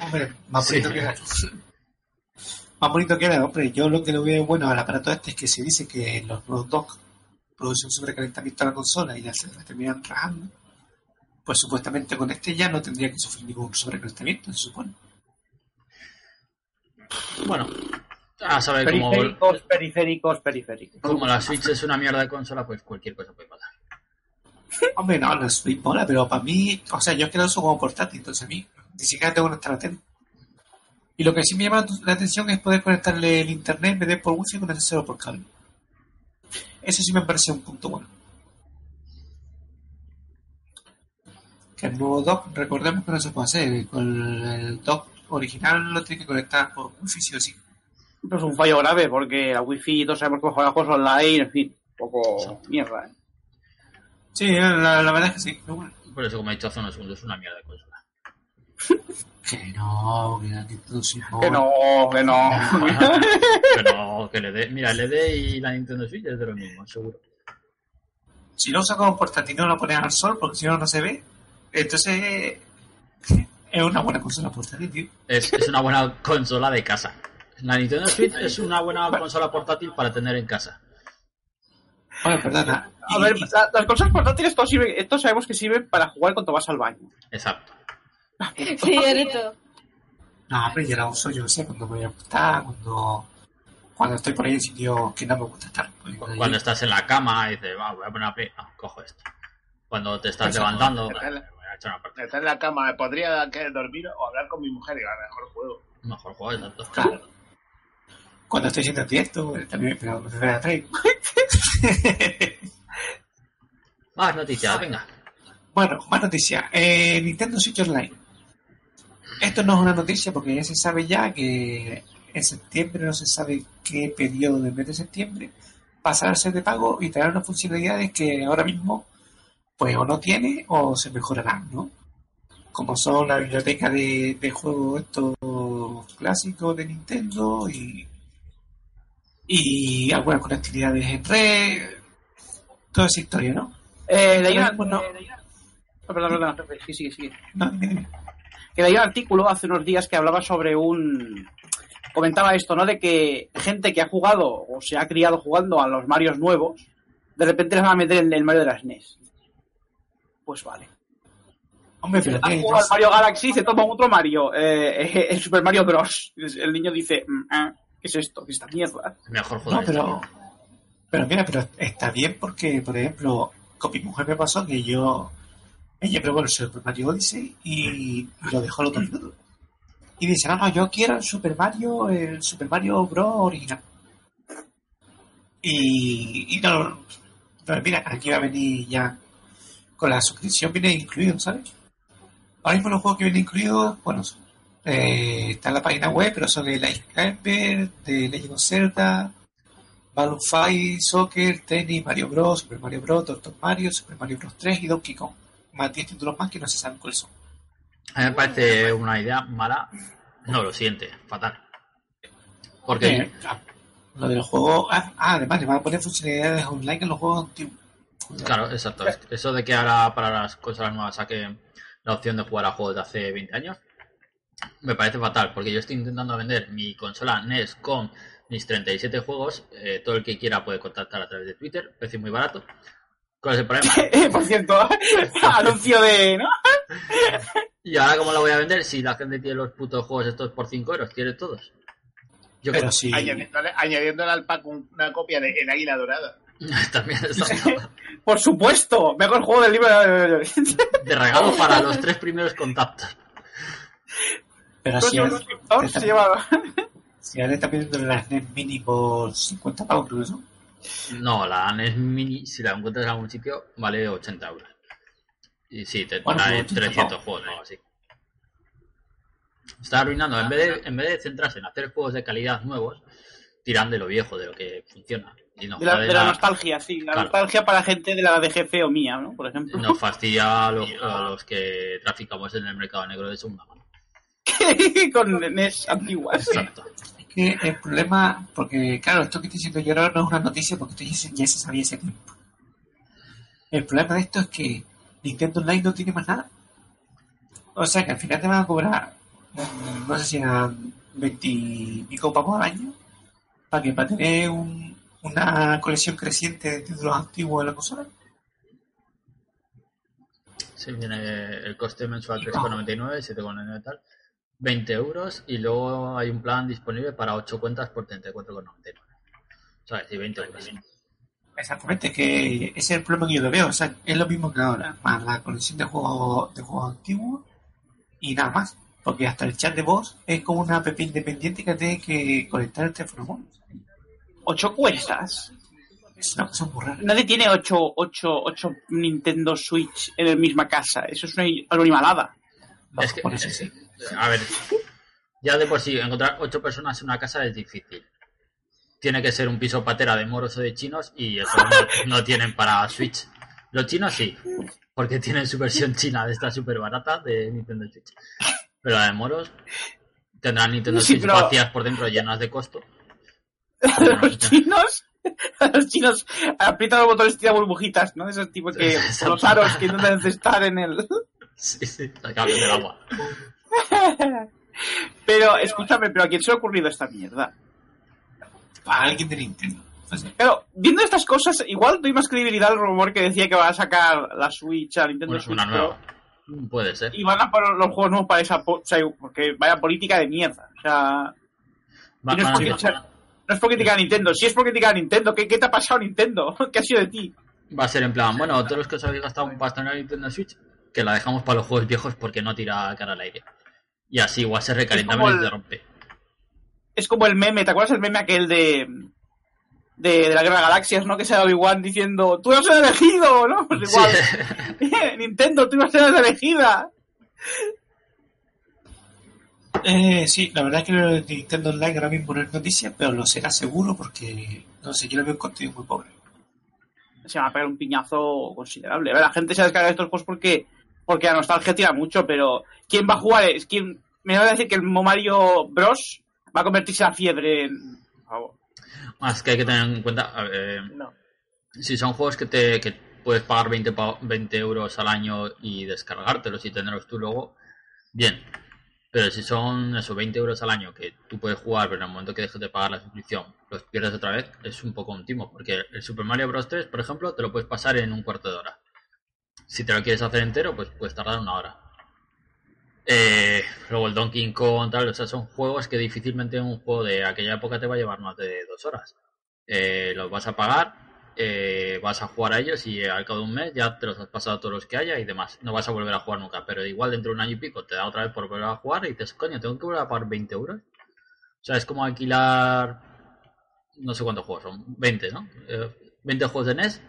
Hombre, más Sí. bonito que era. Más bonito que era, hombre. Yo lo que lo veo bueno al aparato este es que se dice que los nuevos docks producen sobrecalentamiento a la consola y ya se la terminan rajando. Pues supuestamente con este ya no tendría que sufrir ningún sobrecalentamiento, se supone. Bueno, a saber cómo, Periféricos, periféricos, periféricos. como la Switch es una mierda de consola, pues cualquier cosa puede pasar. Hombre, no, la Switch mola, pero para mí, o sea, yo es que lo uso como portátil, entonces a mí ni siquiera tengo que estar la tele. Y lo que sí me llama la atención es poder conectarle el internet en vez de por wifi con necesario por cable. Eso sí me parece un punto bueno. Que el nuevo dock, recordemos que no se puede hacer. Con el dock original lo tiene que conectar por wifi sí o sí. Pero es un fallo grave porque la wifi todos sabemos que juega juegos online, en fin, un poco mierda. ¿eh? Sí, la, la verdad es que sí. Pero bueno. Por eso, como he dicho hace unos segundos, es una mierda de consola. Que no, que la Nintendo Switch Que no, que no. Que le dé, mira, el ED y la Nintendo Switch es de lo mismo, seguro. Si lo usa como portátil no lo pones al sol porque si no no se ve, entonces es una buena consola portátil, tío. Es, es una buena consola de casa. La Nintendo Switch es una buena consola portátil para tener en casa. Bueno, perdona. A ver, y- la- las cosas portátiles, todos, sirven, todos sabemos que sirven para jugar cuando vas al baño. Exacto. Señorito. no, hombre, yo la uso, yo sé, cuando me voy a acostar, cuando, cuando estoy por ahí en sitios que no me gusta estar. Pues. Cuando estás en la cama y dices, va, voy a poner a play, no, cojo esto. Cuando te estás Eso, levantando, la- echar una partida. Está en la cama, podría que dormir o hablar con mi mujer y a mejor juego. Mejor juego, exacto. Claro. Cuando estoy haciendo directo, eh, también, me la traigo. Más noticias, venga. Bueno, más noticias. Eh, Nintendo Switch Online. Esto no es una noticia porque ya se sabe ya que en septiembre no se sabe qué periodo del mes de septiembre pasará a ser de pago y traerá unas funcionalidades que ahora mismo pues o no tiene o se mejorarán, ¿no? Como son la biblioteca de, de juegos estos clásicos de Nintendo y, y algunas conectividades en red, toda esa historia, ¿no? Eh, leí una- Bueno. eh, leí una- Oh, perdón, perdón, perdón, sí, sigue, sigue. No. Que leí un artículo hace unos días que hablaba sobre un... Comentaba esto, ¿no? De que gente que ha jugado o se ha criado jugando a los Marios nuevos, de repente les van a meter en el Mario de las NES. Pues vale. Hombre, pero jugado al Mario Galaxy, se toma otro Mario, eh, eh, el Super Mario Bros. El niño dice, "Mm, ah, ¿qué es esto? ¿Qué es esta mierda? Mejor. No, pero, pero mira, pero está bien porque, por ejemplo, con mi mujer me pasó que yo, ella probó el Super Mario Odyssey y, y lo dejó los dos minutos. Y dice, no, no, yo quiero el Super Mario, el Super Mario Bros. original. Y, y no, no, mira, aquí va a venir ya, con la suscripción viene incluido, ¿sabes? Ahora mismo los juegos que vienen incluidos, bueno, eh, está en la página web, pero son de Life Climber, de Legend of Zelda, Balloon Fight, Soccer, Tennis, Mario Bros, Super Mario Bros, Doctor Mario, Super Mario Bros 3 y Donkey Kong. Más 10 títulos más que no se saben cuáles son. A mí me parece una idea mala. No, lo siente, fatal. Porque Eh, lo del juego. Ah, ah, además, le van a poner funcionalidades online en los juegos antiguos. Claro, exacto. Es- Eso de que ahora para las consolas nuevas saquen la opción de jugar a juegos de hace 20 años, me parece fatal, porque yo estoy intentando vender mi consola NES con mis 37 juegos. eh, todo el que quiera puede contactar a través de Twitter, precio muy barato. ¿Cuál es el problema? Por cierto, anuncio de, ¿no? Y ahora, ¿cómo la voy a vender si la gente tiene los putos juegos estos por 5 euros? Tiene todos. Yo Pero sí. Añadiéndole, añadiéndole al pack un- una copia de El Águila Dorada. también exacto. Por supuesto, mejor juego del libro. de regalo para los tres primeros contactos. Pero si, se lleva... si ahora está pidiendo la SNES Mini por 50 pavos, creo que son. No, la NES Mini, si la encuentras en algún sitio, vale 80 euros. Y sí, te Bueno, trae pues, 300 no. juegos o algo así. Está arruinando. En vez, de, en vez de centrarse en hacer juegos de calidad nuevos, tiran de lo viejo, de lo que funciona. De la, jode de la la- nostalgia, sí. La Claro. nostalgia para gente de la de jefe o mía, ¿no? Por ejemplo. nos fastidia a los, a los que traficamos en el mercado negro de segunda mano. Con NES antiguas. Exacto. Es que el problema, porque claro, esto que estoy diciendo yo ahora no es una noticia porque esto ya se, ya se sabía ese tiempo. El problema de esto es que Nintendo Online no tiene más nada. O sea que al final te van a cobrar, mm, no sé si eran 20 y pico pavos al año, para que para tener un- una colección creciente de títulos antiguos de la consola. Sí, viene el coste mensual 3,99, 7,99 y tal. 20 euros y luego hay un plan disponible para 8 cuentas por 34,99. O sea, es decir, 20 euros. Exactamente, que ese es el problema que yo veo. O sea, es lo mismo que ahora, más la colección de juegos, de juegos antiguos y nada más. Porque hasta el chat de voz es como una app independiente que tiene que conectar el teléfono móvil. Ocho cuentas. Es una cosa muy rara. Nadie tiene ocho, ocho, ocho Nintendo Switch en la misma casa. Eso es una animalada. Es que- sí. A ver, ya de por sí, encontrar 8 personas en una casa es difícil. Tiene que ser un piso patera de moros o de chinos y eso no, no tienen para Switch. Los chinos sí, porque tienen su versión china de esta súper barata de Nintendo Switch. Pero la de moros tendrán Nintendo Sí, Switch pero- vacías por dentro llenas de costo. Los chinos, los chinos aprietan los botones y tiran burbujitas, ¿no? Esos tipos que, los aros que intentan encestar en el... Sí, sí, la cable del agua. Pero, escúchame, pero ¿a quién se le ha ocurrido esta mierda? Para alguien de Nintendo. Sea, Pero, viendo estas cosas, igual doy más credibilidad al rumor que decía que va a sacar la Switch, a Nintendo Una, Switch una nueva. Puede ser. y van a poner los juegos nuevos para esa... po- O sea, porque vaya política de mierda. O sea, Va- y no, es a porque, no es porque criticar a Nintendo. Si es porque criticar a Nintendo, ¿qué, ¿qué te ha pasado Nintendo? ¿Qué ha sido de ti? Va a ser en plan, bueno, todos los que os habéis gastado un pastón en la Nintendo Switch, que la dejamos para los juegos viejos porque no tira cara al aire. Y así igual se recalienta y el- te rompe. Es como el meme, ¿te acuerdas el meme aquel de... De, de la Guerra de Galaxias, ¿no? Que se Obi-Wan diciendo, tú eres el elegido, ¿no? Pues igual, Sí. Nintendo, tú ibas a ser elegida. Eh, sí, la verdad es que Nintendo Online ahora mismo no es noticia, pero lo será seguro porque, no sé, yo le veo un contenido muy pobre. Se va a pegar un piñazo considerable. A ver, la gente se descarga estos juegos porque, porque la nostalgia tira mucho, pero ¿quién va a jugar? Es quien me va a decir que el Mario Bros va a convertirse a fiebre en... Por favor. Más que hay que tener en cuenta, eh, No. si son juegos que te que puedes pagar 20, pa- 20 euros al año y descargártelos y tenerlos tú luego, bien. Pero si son esos 20 euros al año que tú puedes jugar, pero en el momento que dejes de pagar la suscripción los pierdes otra vez, es un poco un timo. Porque el Super Mario Bros. 3, por ejemplo, te lo puedes pasar en un cuarto de hora. Si te lo quieres hacer entero, pues puedes tardar una hora. Eh, luego el Donkey Kong, tal, o sea, son juegos que difícilmente un juego de aquella época te va a llevar más de dos horas. Eh, los vas a pagar, eh, vas a jugar a ellos y al cabo de un mes ya te los has pasado todos los que haya y demás. No vas a volver a jugar nunca, pero igual dentro de un año y pico te da otra vez por volver a jugar y dices, coño, tengo que volver a pagar 20 euros. O sea, es como alquilar, no sé cuántos juegos son, 20, ¿no? Eh, 20 juegos de NES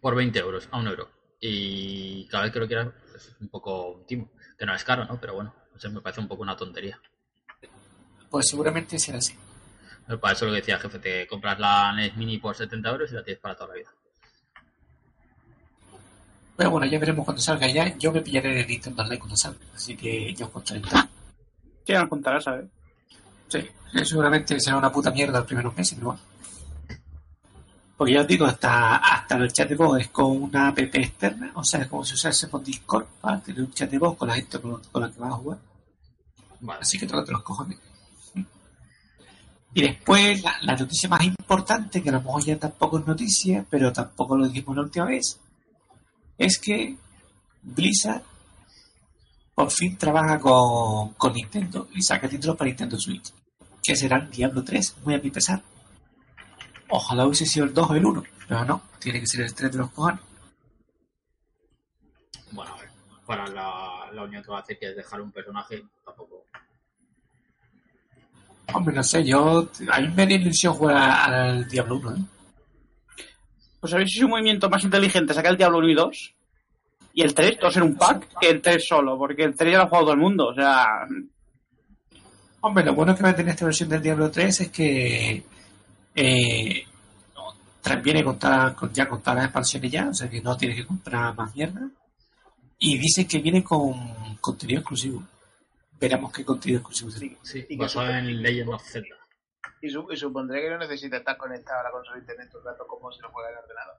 por 20 euros, a un euro. Y cada vez que lo quieras es un poco un timo. Que no es caro, ¿no? Pero bueno, me parece un poco una tontería. Pues seguramente será así. Pero Para eso lo que decía el jefe, te compras la NES Mini por 70 euros y la tienes para toda la vida. Pero bueno, ya veremos cuando salga ya. Yo me pillaré el Nintendo Online cuando salga, así que ya os contaré. Sí, nos contarás, ¿sabes? Sí, seguramente será una puta mierda los primeros meses, pero bueno. Porque ya os digo, hasta, hasta el chat de voz es con una app externa, o sea, es como si usase por Discord para tener un chat de voz con la gente con, con la que vas a jugar. Vale. Así que tócate los cojones. Y después, la, noticia más importante, que a lo mejor ya tampoco es noticia, pero tampoco lo dijimos la última vez, es que Blizzard por fin trabaja con, con Nintendo y saca títulos para Nintendo Switch, que serán Diablo 3, muy a mi pesar. Ojalá hubiese sido el 2 o el 1, pero no, tiene que ser el 3 de los cojones. Bueno, a ver, para la, la unión que va a hacer que es dejar un personaje, tampoco. Hombre, no sé, yo. A mí me haría ilusión jugar al Diablo 1, ¿eh? Pues habéis hecho un movimiento más inteligente, sacar el Diablo 1 y 2. Y el 3, todos en un pack, que el 3 solo, porque el 3 ya lo ha jugado todo el mundo. O sea, Hombre, lo bueno que va a tener esta versión del Diablo 3 es que eh, viene con, con- ya con todas las expansiones ya, o sea que no tienes que comprar más mierda. Y dice que viene con contenido exclusivo. Contenido exclusivo tiene. Sí, Y que basado en Legend of Zelda. Y, su- y supondré que no necesita estar conectado a la consola de internet todo el rato como si lo juega en el ordenador.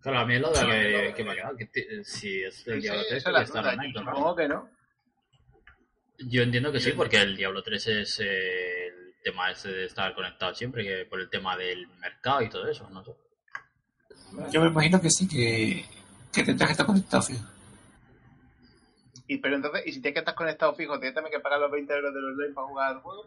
Claro, a mí es lo de que, que me ha quedado. Que te- si es el Sí, Diablo sí, 3, esa es que online. El supongo que no. Yo entiendo que sí, porque el Diablo 3 es eh, el tema ese de estar conectado siempre, que por el tema del mercado y todo eso, no sé. Yo me imagino que sí, que, que tendrás que estar conectado fijo. Y, pero entonces, ¿y si tienes que estar conectado fijo, tienes también que pagar los 20 euros de los online para jugar al juego?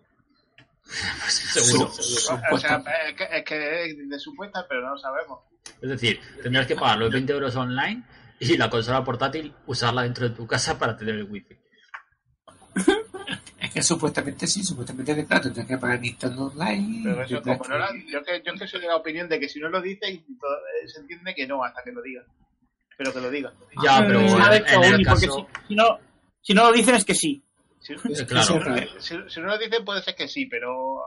seguro, Su- seguro. O sea, es que, es que es de supuesta, pero no lo sabemos. Es decir, tendrás que pagar los 20 euros online y la consola portátil usarla dentro de tu casa para tener el wifi. Es que supuestamente sí, supuestamente que claro, tendrás que pagar Nintendo Online. Pero eso, como que- no la, yo, que, yo que soy de la opinión de que si no lo dice, todo- eh, se entiende que no hasta que lo diga. Pero que lo diga. Ya, pero en, el caso... si, si no, si no lo dicen es que sí. Si, Claro, si, si no lo dicen, puede ser que sí, pero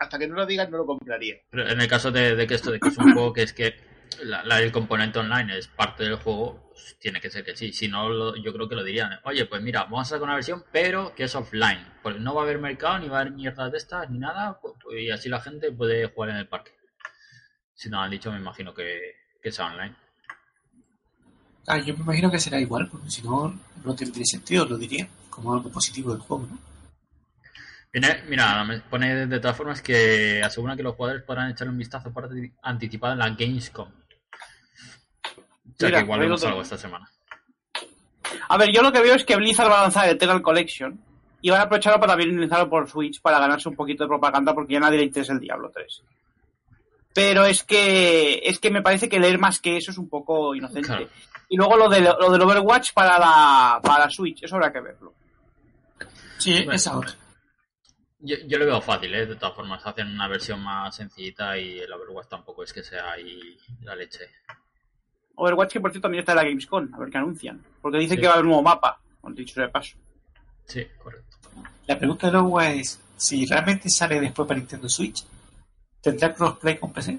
hasta que no lo digan, no lo compraría. pero en el caso de, de que esto de que es un juego que es que la, la- el componente online es parte del juego, pues, tiene que ser que sí. Si no, lo- yo creo que lo dirían. Oye, pues mira, vamos a sacar una versión, pero que es offline. Porque no va a haber mercado, ni va a haber mierdas de estas, ni nada. pues, pues, y así la gente puede jugar en el parque. Si no lo han dicho, me imagino que, que sea online. Ah, yo me imagino que será igual, porque si no, no tendría sentido, lo diría, como algo positivo del juego, ¿no? Viene- mira, me pone de todas formas que asegura que los jugadores podrán echarle un vistazo parte anticipada en la Gamescom. O sea Mira, que igual vemos algo esta semana. A ver, yo lo que veo es que Blizzard va a lanzar el Eternal Collection y van a aprovecharlo para también lanzarlo por Switch para ganarse un poquito de propaganda porque ya nadie le interesa el Diablo 3. Pero es que es que me parece que leer más que eso es un poco inocente. Claro. Y luego lo, de, lo del Overwatch para la, para la Switch, eso habrá que verlo. Sí, Bueno, esa otra. Yo, yo lo veo fácil, ¿eh? De todas formas, hacen una versión más sencillita y el Overwatch tampoco es que sea ahí la leche. Overwatch que por cierto también está en la Gamescom, a ver qué anuncian. Porque dicen Sí. que va a haber un nuevo mapa, con dicho de paso. Sí, correcto. La pregunta de luego es, si realmente sale después para Nintendo Switch, ¿tendrá crossplay con PC?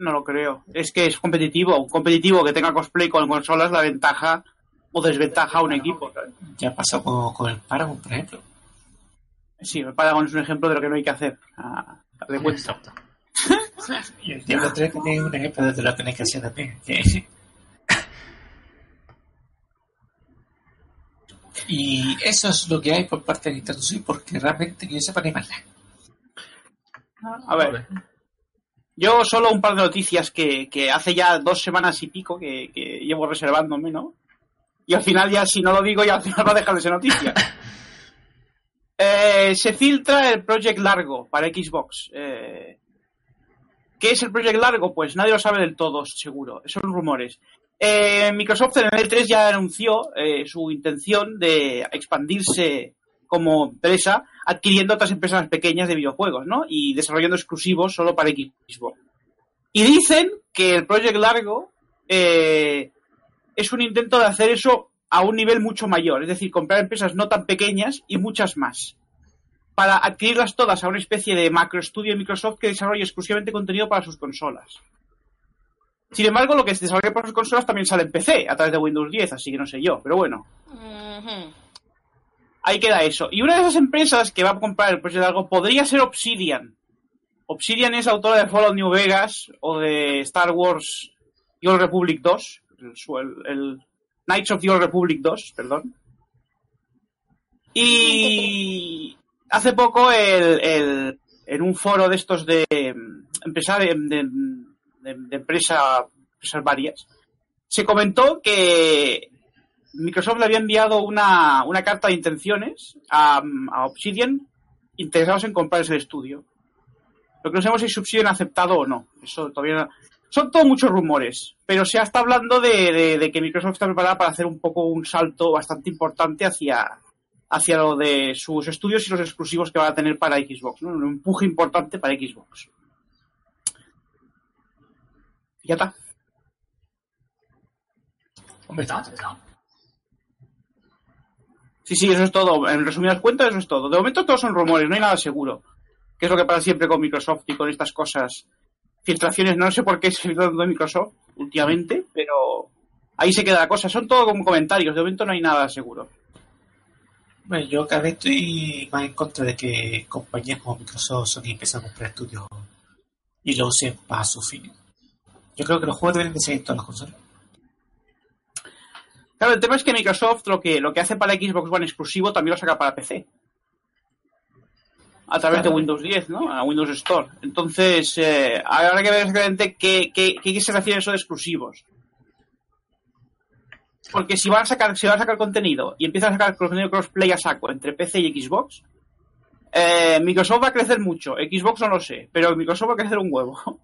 No lo creo. Es que es competitivo. Un competitivo que tenga cosplay con consolas la ventaja o desventaja a un equipo. ¿sabes? Ya ha pasado con, con el Paragon, por ejemplo. Sí, el Paragon es un ejemplo de lo que no hay que hacer. A, a de cuenta. Exacto. Y el Diablo 3 tiene un ejemplo de lo que no hay que hacer también. Y eso es lo que hay por parte de Nintendo Switch, porque realmente yo sepa más nada. A ver. Yo solo un par de noticias que, que hace ya dos semanas y pico que, que llevo reservándome, ¿no? Y al final ya si no lo digo ya al final va a dejar de ser noticia. Eh, se filtra el Project Largo para Xbox. Eh, ¿Qué es el Project Largo? Pues nadie lo sabe del todo, seguro. Son rumores. Eh, Microsoft en el E3 ya anunció eh, su intención de expandirse como empresa adquiriendo otras empresas pequeñas de videojuegos, ¿no? Y desarrollando exclusivos solo para Xbox. Y dicen que el Project Largo eh, es un intento de hacer eso a un nivel mucho mayor, es decir, comprar empresas no tan pequeñas y muchas más, para adquirirlas todas a una especie de macroestudio de Microsoft que desarrolle exclusivamente contenido para sus consolas. Sin embargo, lo que se desarrolla para sus consolas también sale en PC, a través de Windows 10, así que no sé yo, pero bueno, Ujú. Ahí queda eso. Y una de esas empresas que va a comprar el Project Largo podría ser Obsidian. Obsidian es autora de Fallout New Vegas o de Star Wars The Old Republic 2, el, Knights of the Old Republic 2, perdón. Y hace poco el, en un foro de estos de mm, empresa de, de- de- de empresa, empresas varias, se comentó que Microsoft le había enviado una, una carta de intenciones a, Obsidian interesados en comprar ese estudio. Lo que no sabemos es si Obsidian ha aceptado o no. Eso todavía no- Son todos muchos rumores, pero se está hablando de, que Microsoft está preparada para hacer un poco un salto bastante importante hacia, hacia lo de sus estudios y los exclusivos que va a tener para Xbox. Un empuje importante para Xbox. Ya está. Hombre, está. Sí, sí, eso es todo. En resumidas cuentas, eso es todo. De momento todos son rumores, no hay nada seguro. Que es lo que pasa siempre con Microsoft y con estas cosas. Filtraciones, no sé por qué se filtrando de Microsoft últimamente, pero ahí se queda la cosa. Son todo como comentarios, de momento no hay nada seguro. Bueno, yo cada vez estoy más en contra de que compañías como Microsoft, Sony empiecen a comprar estudios y lo usen para su fin. Yo creo que los juegos deben de seguir todas las consolas. Claro, el tema es que Microsoft lo que, lo que hace para Xbox One exclusivo también lo saca para PC. A través de. Windows 10, ¿no? A Windows Store. Entonces, eh, habrá que ver exactamente qué, qué, qué se refiere a eso de exclusivos. Porque si van a sacar, si van a sacar contenido y empiezan a sacar contenido crossplay a saco entre PC y Xbox, eh, Microsoft va a crecer mucho. Xbox no lo sé, pero Microsoft va a crecer un huevo.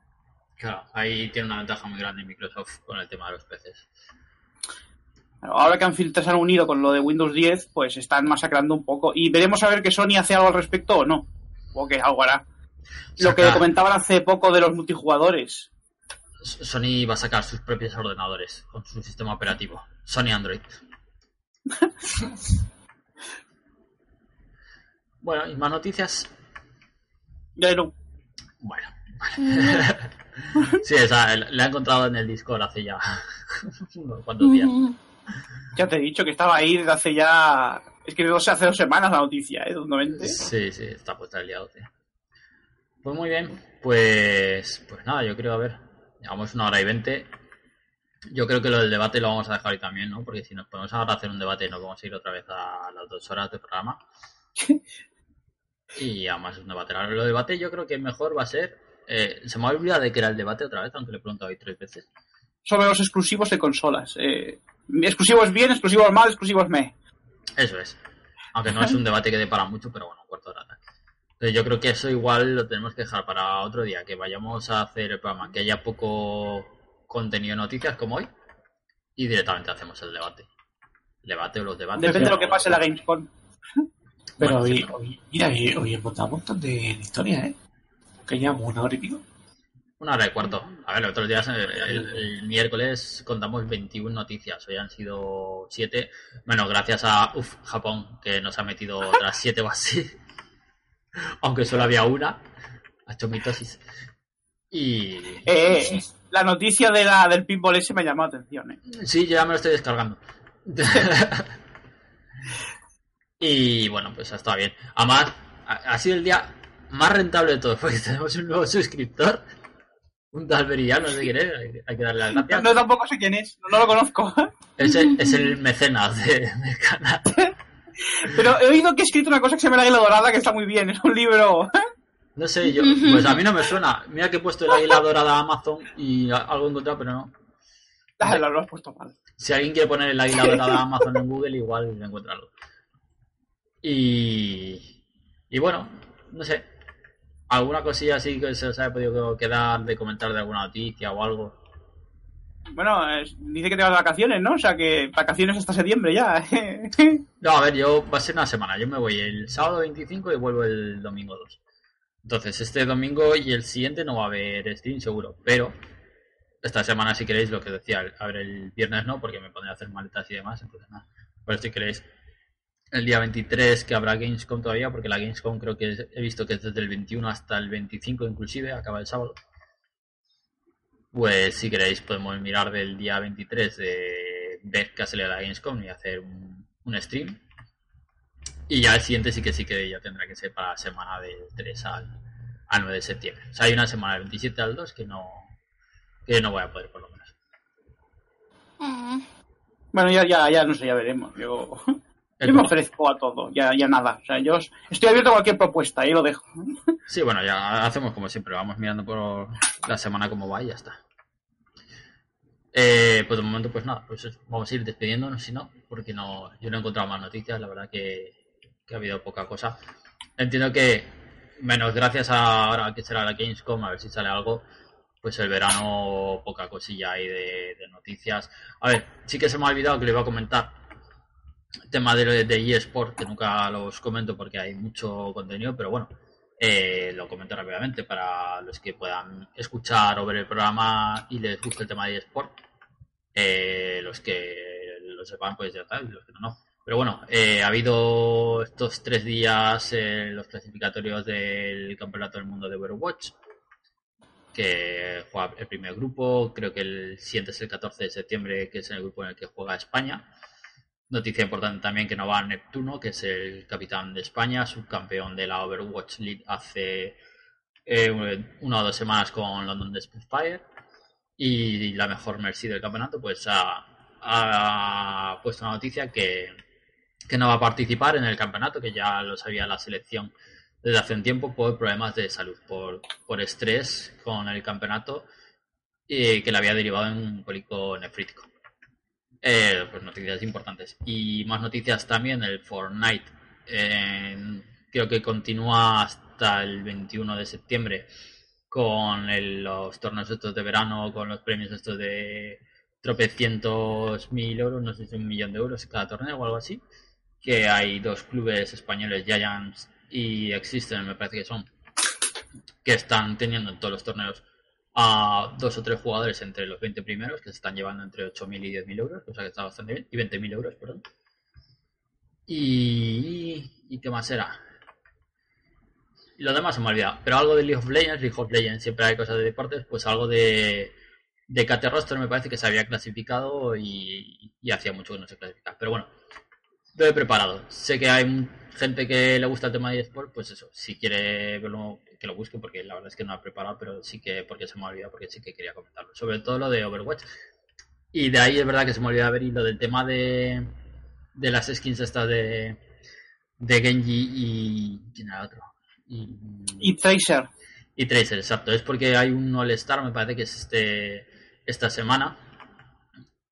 Claro, ahí tiene una ventaja muy grande Microsoft con el tema de los PCs. Ahora que han filtrado, se han unido con lo de Windows 10, pues están masacrando un poco. Y veremos a ver que Sony hace algo al respecto o no. O que algo hará. Lo que comentaban hace poco de los multijugadores. Sony va a sacar sus propios ordenadores con su sistema operativo. Sony Android. bueno, y más noticias. Ya no. Bueno. sí, esa, la he encontrado en el Discord hace ya unos cuantos días. Ya te he dicho que estaba ahí desde hace ya. Es que no sé, hace dos semanas la noticia, ¿eh? Totalmente. Sí, sí, está puesta el día 12. Pues muy bien, pues, pues nada, yo creo, a ver, llevamos una hora y veinte. Yo creo que lo del debate lo vamos a dejar hoy también, ¿no? Porque si nos ponemos ahora a hacer un debate nos vamos a ir otra vez a las dos horas de programa. Y además es un debate. Ahora, Lo del debate yo creo que mejor va a ser... eh, se me ha olvidado de que era el debate otra vez, aunque le he preguntado hoy tres veces. Sobre los exclusivos de consolas. Eh, exclusivos bien, exclusivos mal, exclusivos me. Eso es. Aunque no es un debate que dé para mucho, pero bueno, un cuarto de hora. Entonces yo creo que eso igual lo tenemos que dejar para otro día, que vayamos a hacer el programa, que haya poco contenido de noticias como hoy, y directamente hacemos el debate. El debate o los debates. Depende de lo que pase en la Gamescom. Pero Bueno, hoy, sí. hoy- mira, hoy, hoy hemos dado un montón de historias, ¿eh? Que llevamos una hora y pico. Una hora y cuarto. A ver, los otros días, eh, el, el miércoles contamos 21 noticias. Hoy han sido 7. Bueno, gracias a uf, Japón, que nos ha metido otras 7 o así. Aunque solo había una. Ha hecho mitosis. Y. Eh, la noticia de la, del pinball ese me llamó la atención, ¿eh? Sí, ya me lo estoy descargando. y bueno, pues ha estado bien. Además, ha, ha sido el día más rentable de todos, porque tenemos un nuevo suscriptor. Un tal Berillán, no sé quién es, hay, que darle las gracias. No, tampoco sé quién es, no, no lo conozco. Es el, es el mecenas de- del canal. Pero he oído que ha escrito una cosa que se llama La Águila Dorada, que está muy bien, es un libro. No sé, yo, pues a mí no me suena. Mira que he puesto el águila dorada a Amazon y algo he encontrado, pero no. Ah, lo, lo has puesto mal. Si alguien quiere poner el águila dorada a Amazon en Google, igual encuentra algo. Y, y bueno, no sé. ¿Alguna cosilla así que se os haya podido quedar de comentar de alguna noticia o algo? Bueno, es- dice que te vas de vacaciones, ¿no? O sea que vacaciones hasta septiembre ya. No, a ver, yo va a ser una semana. Yo me voy el sábado 25 y vuelvo el domingo 2. Entonces, este domingo y el siguiente no va a haber stream seguro, pero esta semana si queréis lo que decía, a ver el viernes no, porque me pondré a hacer maletas y demás, entonces nada. Pero si queréis el día 23 que habrá Gamescom todavía, porque la Gamescom creo que es- he visto que es desde el 21 hasta el 25 inclusive, acaba el sábado. Pues si queréis podemos mirar del día 23 de ver qué sale la Gamescom y hacer un, un stream. Y ya el siguiente sí que sí que ya tendrá que ser para la semana del 3 al, al 9 de septiembre. O sea, hay una semana del 27 al 2 que no, que no voy a poder por lo menos. Mm. bueno, ya, ya, ya no sé, ya veremos. Yo, Yo me ofrezco a todo, ya, ya nada. O sea, yo estoy abierto a cualquier propuesta, ahí lo dejo. Sí, bueno, ya hacemos como siempre, vamos mirando por la semana cómo va y ya está. Eh, pues de momento, pues nada, pues vamos a ir despidiéndonos, si no, porque no, yo no he encontrado más noticias, la verdad que, que ha habido poca cosa. Entiendo que, menos gracias a ahora que será la Gamescom, a ver si sale algo, pues el verano poca cosilla hay de, de noticias. A ver, sí que se me ha olvidado que le iba a comentar tema de, de eSport, que nunca los comento porque hay mucho contenido, pero bueno, eh, lo comento rápidamente para los que puedan escuchar o ver el programa y les guste el tema de eSport. Eh, los que lo sepan, pues ya está, los que no, no. Pero bueno, eh, ha habido estos tres días los clasificatorios del Campeonato del Mundo de Overwatch, que juega el primer grupo, creo que el siguiente es el 14 de septiembre, que es el grupo en el que juega España. Noticia importante también que no va Neptuno, que es el capitán de España, subcampeón de la Overwatch League hace eh, una o dos semanas con London Spitfire. Y la mejor Mercy del campeonato, pues ha, puesto una noticia que, que no va a participar en el campeonato, que ya lo sabía la selección desde hace un tiempo por problemas de salud, por, por estrés con el campeonato y que le había derivado en un cólico nefrítico. Eh, pues noticias importantes. Y más noticias también, el Fortnite creo que continúa hasta el 21 de septiembre con los torneos estos de verano, con los premios estos de tropecientos mil euros, no sé si un millón de euros cada torneo o algo así, que hay dos clubes españoles, Giants y Existen, me parece que son, que están teniendo en todos los torneos a dos o tres jugadores entre los 20 primeros, que se están llevando entre 8.000 y 10.000 euros, cosa que está bastante bien, y 20.000 euros, perdón. Y, y qué más era? Lo demás se me ha olvidado. Pero algo de League of Legends, League of Legends siempre hay cosas de deportes, pues algo de, de Kate Roster me parece que se había clasificado y, y hacía mucho que no se clasificaba. Pero bueno, lo he preparado. Sé que hay gente que le gusta el tema de eSport, pues eso, si quiere verlo, que lo busque, porque la verdad es que no lo he preparado, pero sí que, porque se me ha olvidado, porque sí que quería comentarlo. Sobre todo lo de Overwatch. Y de ahí es verdad que se me olvidó ver y lo del tema de, de las skins estas de, de Genji y... ¿Quién era el otro? Y, Y Tracer. y Tracer, exacto. Es porque hay un All-Star, me parece que es este esta semana,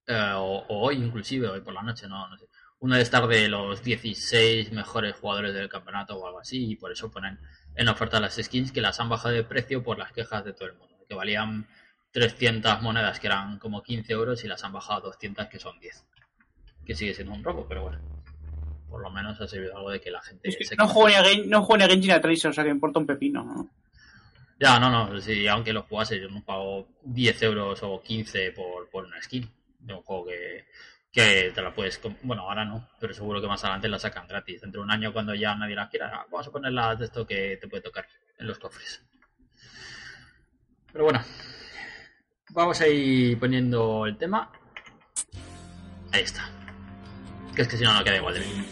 eh, o, o hoy inclusive, hoy por la noche, no, no sé. Un All-Star de los 16 mejores jugadores del campeonato o algo así, y por eso ponen en oferta las skins que las han bajado de precio por las quejas de todo el mundo, que valían 300 monedas que eran como 15 euros y las han bajado a 200 que son 10. Que sigue siendo un robo, pero bueno. Por lo menos ha servido algo de que la gente Es que se no juego ni a Gen- no juego ni a Genji ni a Tracer, o sea que importa un pepino. ¿no? Ya, no, no, sí, aunque lo jugase, yo no pago 10 euros o 15 por, por una skin de un juego que, que te la puedes. Bueno, ahora no, pero seguro que más adelante la sacan gratis. Dentro de un año, cuando ya nadie la quiera, ah, vamos a ponerlas de esto que te puede tocar en los cofres. Pero bueno, vamos a ir poniendo el tema. Ahí está. Que es que si no, no queda igual de bien.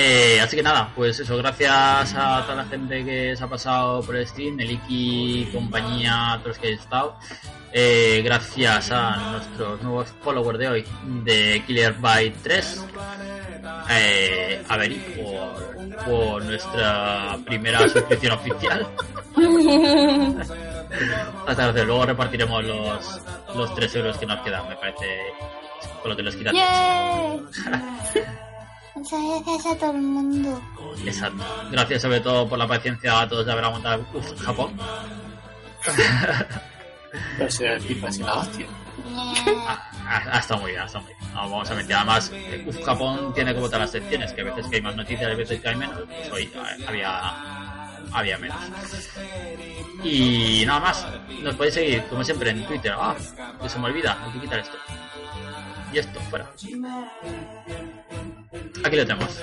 Eh, así que nada, pues eso, gracias a toda la gente que se ha pasado por el stream, el Iki, compañía, todos los que han estado. Eh, gracias a nuestros nuevos followers de hoy, de Killer Byte 3. Eh, a Beri por, por nuestra primera suscripción oficial. Hasta. Luego repartiremos los, los 3 euros que nos quedan, me parece, con lo que nos quitan. Muchas gracias a todo el mundo. Exacto. Gracias sobre todo por la paciencia a todos de haber aguantado Uf, Japón. FIFA es la hostia. Ha, ha- ha estado muy bien, ha estado muy bien. No, vamos a mentir. Además, Uf, Japón tiene como todas las secciones, que a veces que hay más noticias, a veces que hay menos. Pues hoy eh, había, había menos. Y nada más. Nos podéis seguir, como siempre, en Twitter. Ah, que se me olvida, hay que quitar esto. Y esto, fuera. Aquí lo tenemos.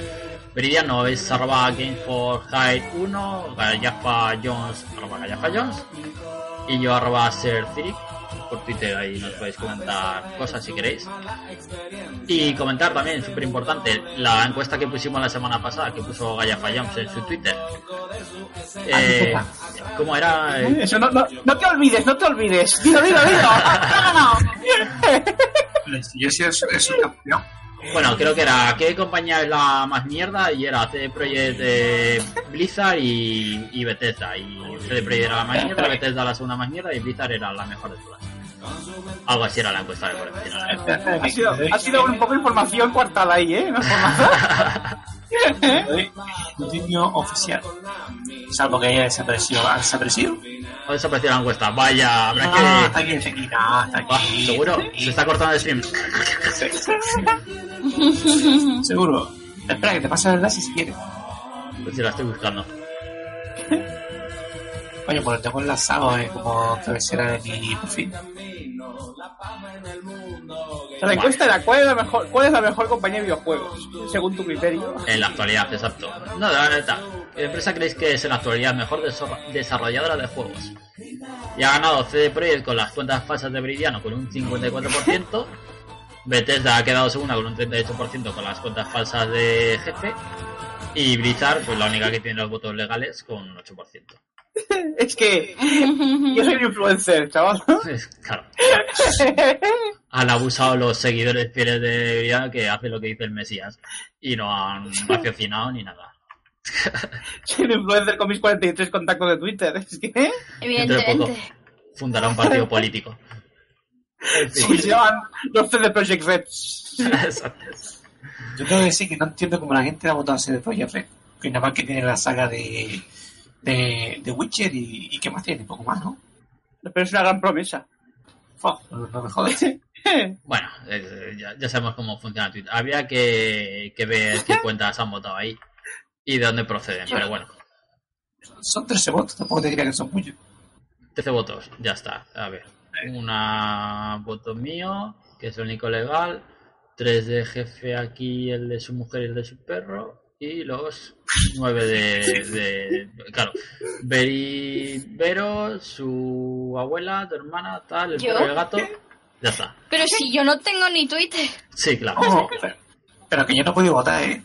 Veridiano es arroba game for hide 1, Gallafa Jones arroba Gallafa Jones y yo arroba ser Ciric por Twitter ahí nos podéis comentar cosas si queréis y comentar también súper importante la encuesta que pusimos la semana pasada que puso Gallafa Jones en su Twitter eh, ¿cómo era? Eso, no, no, no te olvides, no te olvides. Dilo, dilo, dilo. Sí es, es un campeón. Bueno, creo que era ¿qué compañía es la más mierda? Y era CD Projekt eh, Blizzard y, y Bethesda. Y CD Projekt era la más mierda, Bethesda la segunda más mierda y Blizzard era la mejor de todas. Algo así era la encuesta de por encima. Ha sido, ha sido un poco de información coartada ahí, ¿eh? No es por nada. Escrutinio oficial. Salvo que haya desaparecido. ¿Ha desaparecido? ¿O desapareció la encuesta? Vaya, habrá No, que... está aquí, está aquí, está Ah, aquí. ¿Seguro? Se está cortando el stream. Seguro. Espera, que te pase el enlace si quieres. Pues si la estoy buscando. Oye, pues lo tengo enlazado eh, como cabecera de mi perfil. O sea, la encuesta era ¿cuál es la mejor, cuál es la mejor compañía de videojuegos? Según tu criterio. En la actualidad, exacto. No, la neta. ¿Qué empresa creéis que es en la actualidad mejor desarrolladora de juegos? Y ha ganado CD Projekt con las cuentas falsas de Viridiano con un 54%. Bethesda ha quedado segunda con un 38% con las cuentas falsas de Jefe. Y Blizzard, pues la única que tiene los votos legales con un 8%. Es que yo soy un influencer, chaval. claro. Han abusado los seguidores fieles de Viridiano que hacen lo que dice el Mesías. Y no han raciocinado ni nada. Soy un influencer con mis 43 contactos de Twitter. Es que Evidentemente. fundará un partido político. Se llaman los CD Project Reds. Exacto. Yo tengo que decir que no entiendo cómo la gente la ha votado a CD Projekt Red. Que nada más que tiene la saga de, de, de Witcher y, y qué más tiene, poco más, ¿no? Pero es una gran promesa. No, no me jodas. Bueno, eh, ya, ya sabemos cómo funciona Twitter. Habría que, que ver qué cuentas han votado ahí y de dónde proceden. Pero bueno, Son 13 votos, tampoco te diría que son muchos. 13 votos, ya está. A ver, una voto mío, que es el único legal. Tres de jefe aquí, el de su mujer y el de su perro. Y los nueve de. de claro, Beri, Vero, su abuela, tu hermana, tal, el ¿Yo? perro y el gato. Ya está. Pero si yo no tengo ni Twitter. Sí, claro. Oh, pero, pero que yo no he podido votar, ¿eh?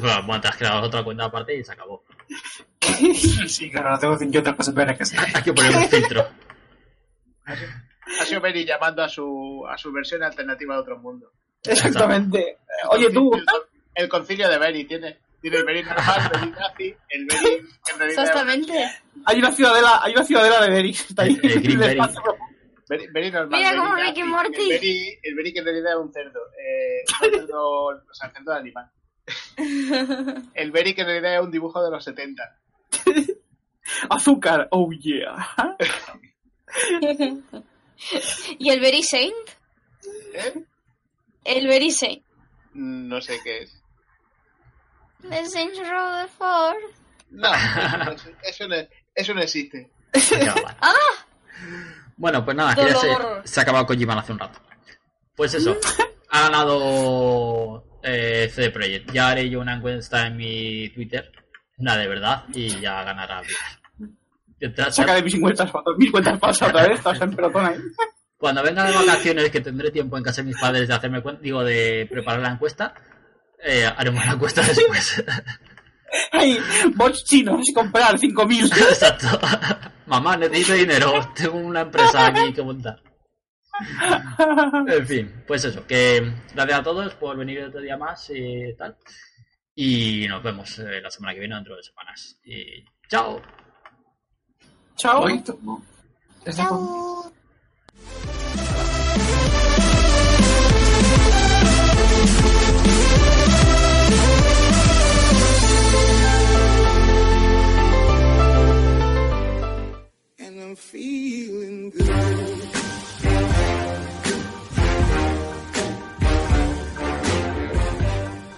Bueno, te has creado otra cuenta aparte y se acabó. Sí, claro, no tengo yo otras cosas peores que hacer. Hay que poner un filtro. Ha sido Benny llamando a su, a su versión alternativa de otro mundo. Exactamente. Oye, tú, El, el concilio de Benny tiene, tiene el Benny normal, Benny nazi, el realidad Exactamente. hay una ciudadela, hay una ciudadela de Derry. Está ahí. El- el Berry. Benny, Benny normal. Mira Benny como nazi, Rick y Morty. El Benny, el Benny que en realidad es un cerdo. Eh, un cerdo, o sea, cerdo de animal. El Benny que en realidad es un dibujo de los 70. Azúcar, oh yeah. ¿Y el Very Saint? ¿Eh? El Very Saint. No sé qué es. The Saints Row the Four. No, eso, no, eso no existe. Ya, vale. Bueno, pues nada, que ya se, se ha acabado Kojima hace un rato. Pues eso, ha ganado eh, CD Projekt. Ya haré yo una encuesta en mi Twitter, una de verdad, y ya ganará. Saca de mis cuentas, mis cuentas falsas otra vez, estás en pelotón ahí. Cuando venga de vacaciones, que tendré tiempo en casa de mis padres de hacerme cuen- digo, de preparar la encuesta, eh, haremos la encuesta después. Ay, bots chinos, comprar 5.000. Exacto. Mamá, necesito dinero. Tengo una empresa aquí que montar. En fin, pues eso. Que gracias a todos por venir otro día más y tal. Y nos vemos eh, la semana que viene, dentro de semanas. Y chao. Chao. Chao. I'm feeling good.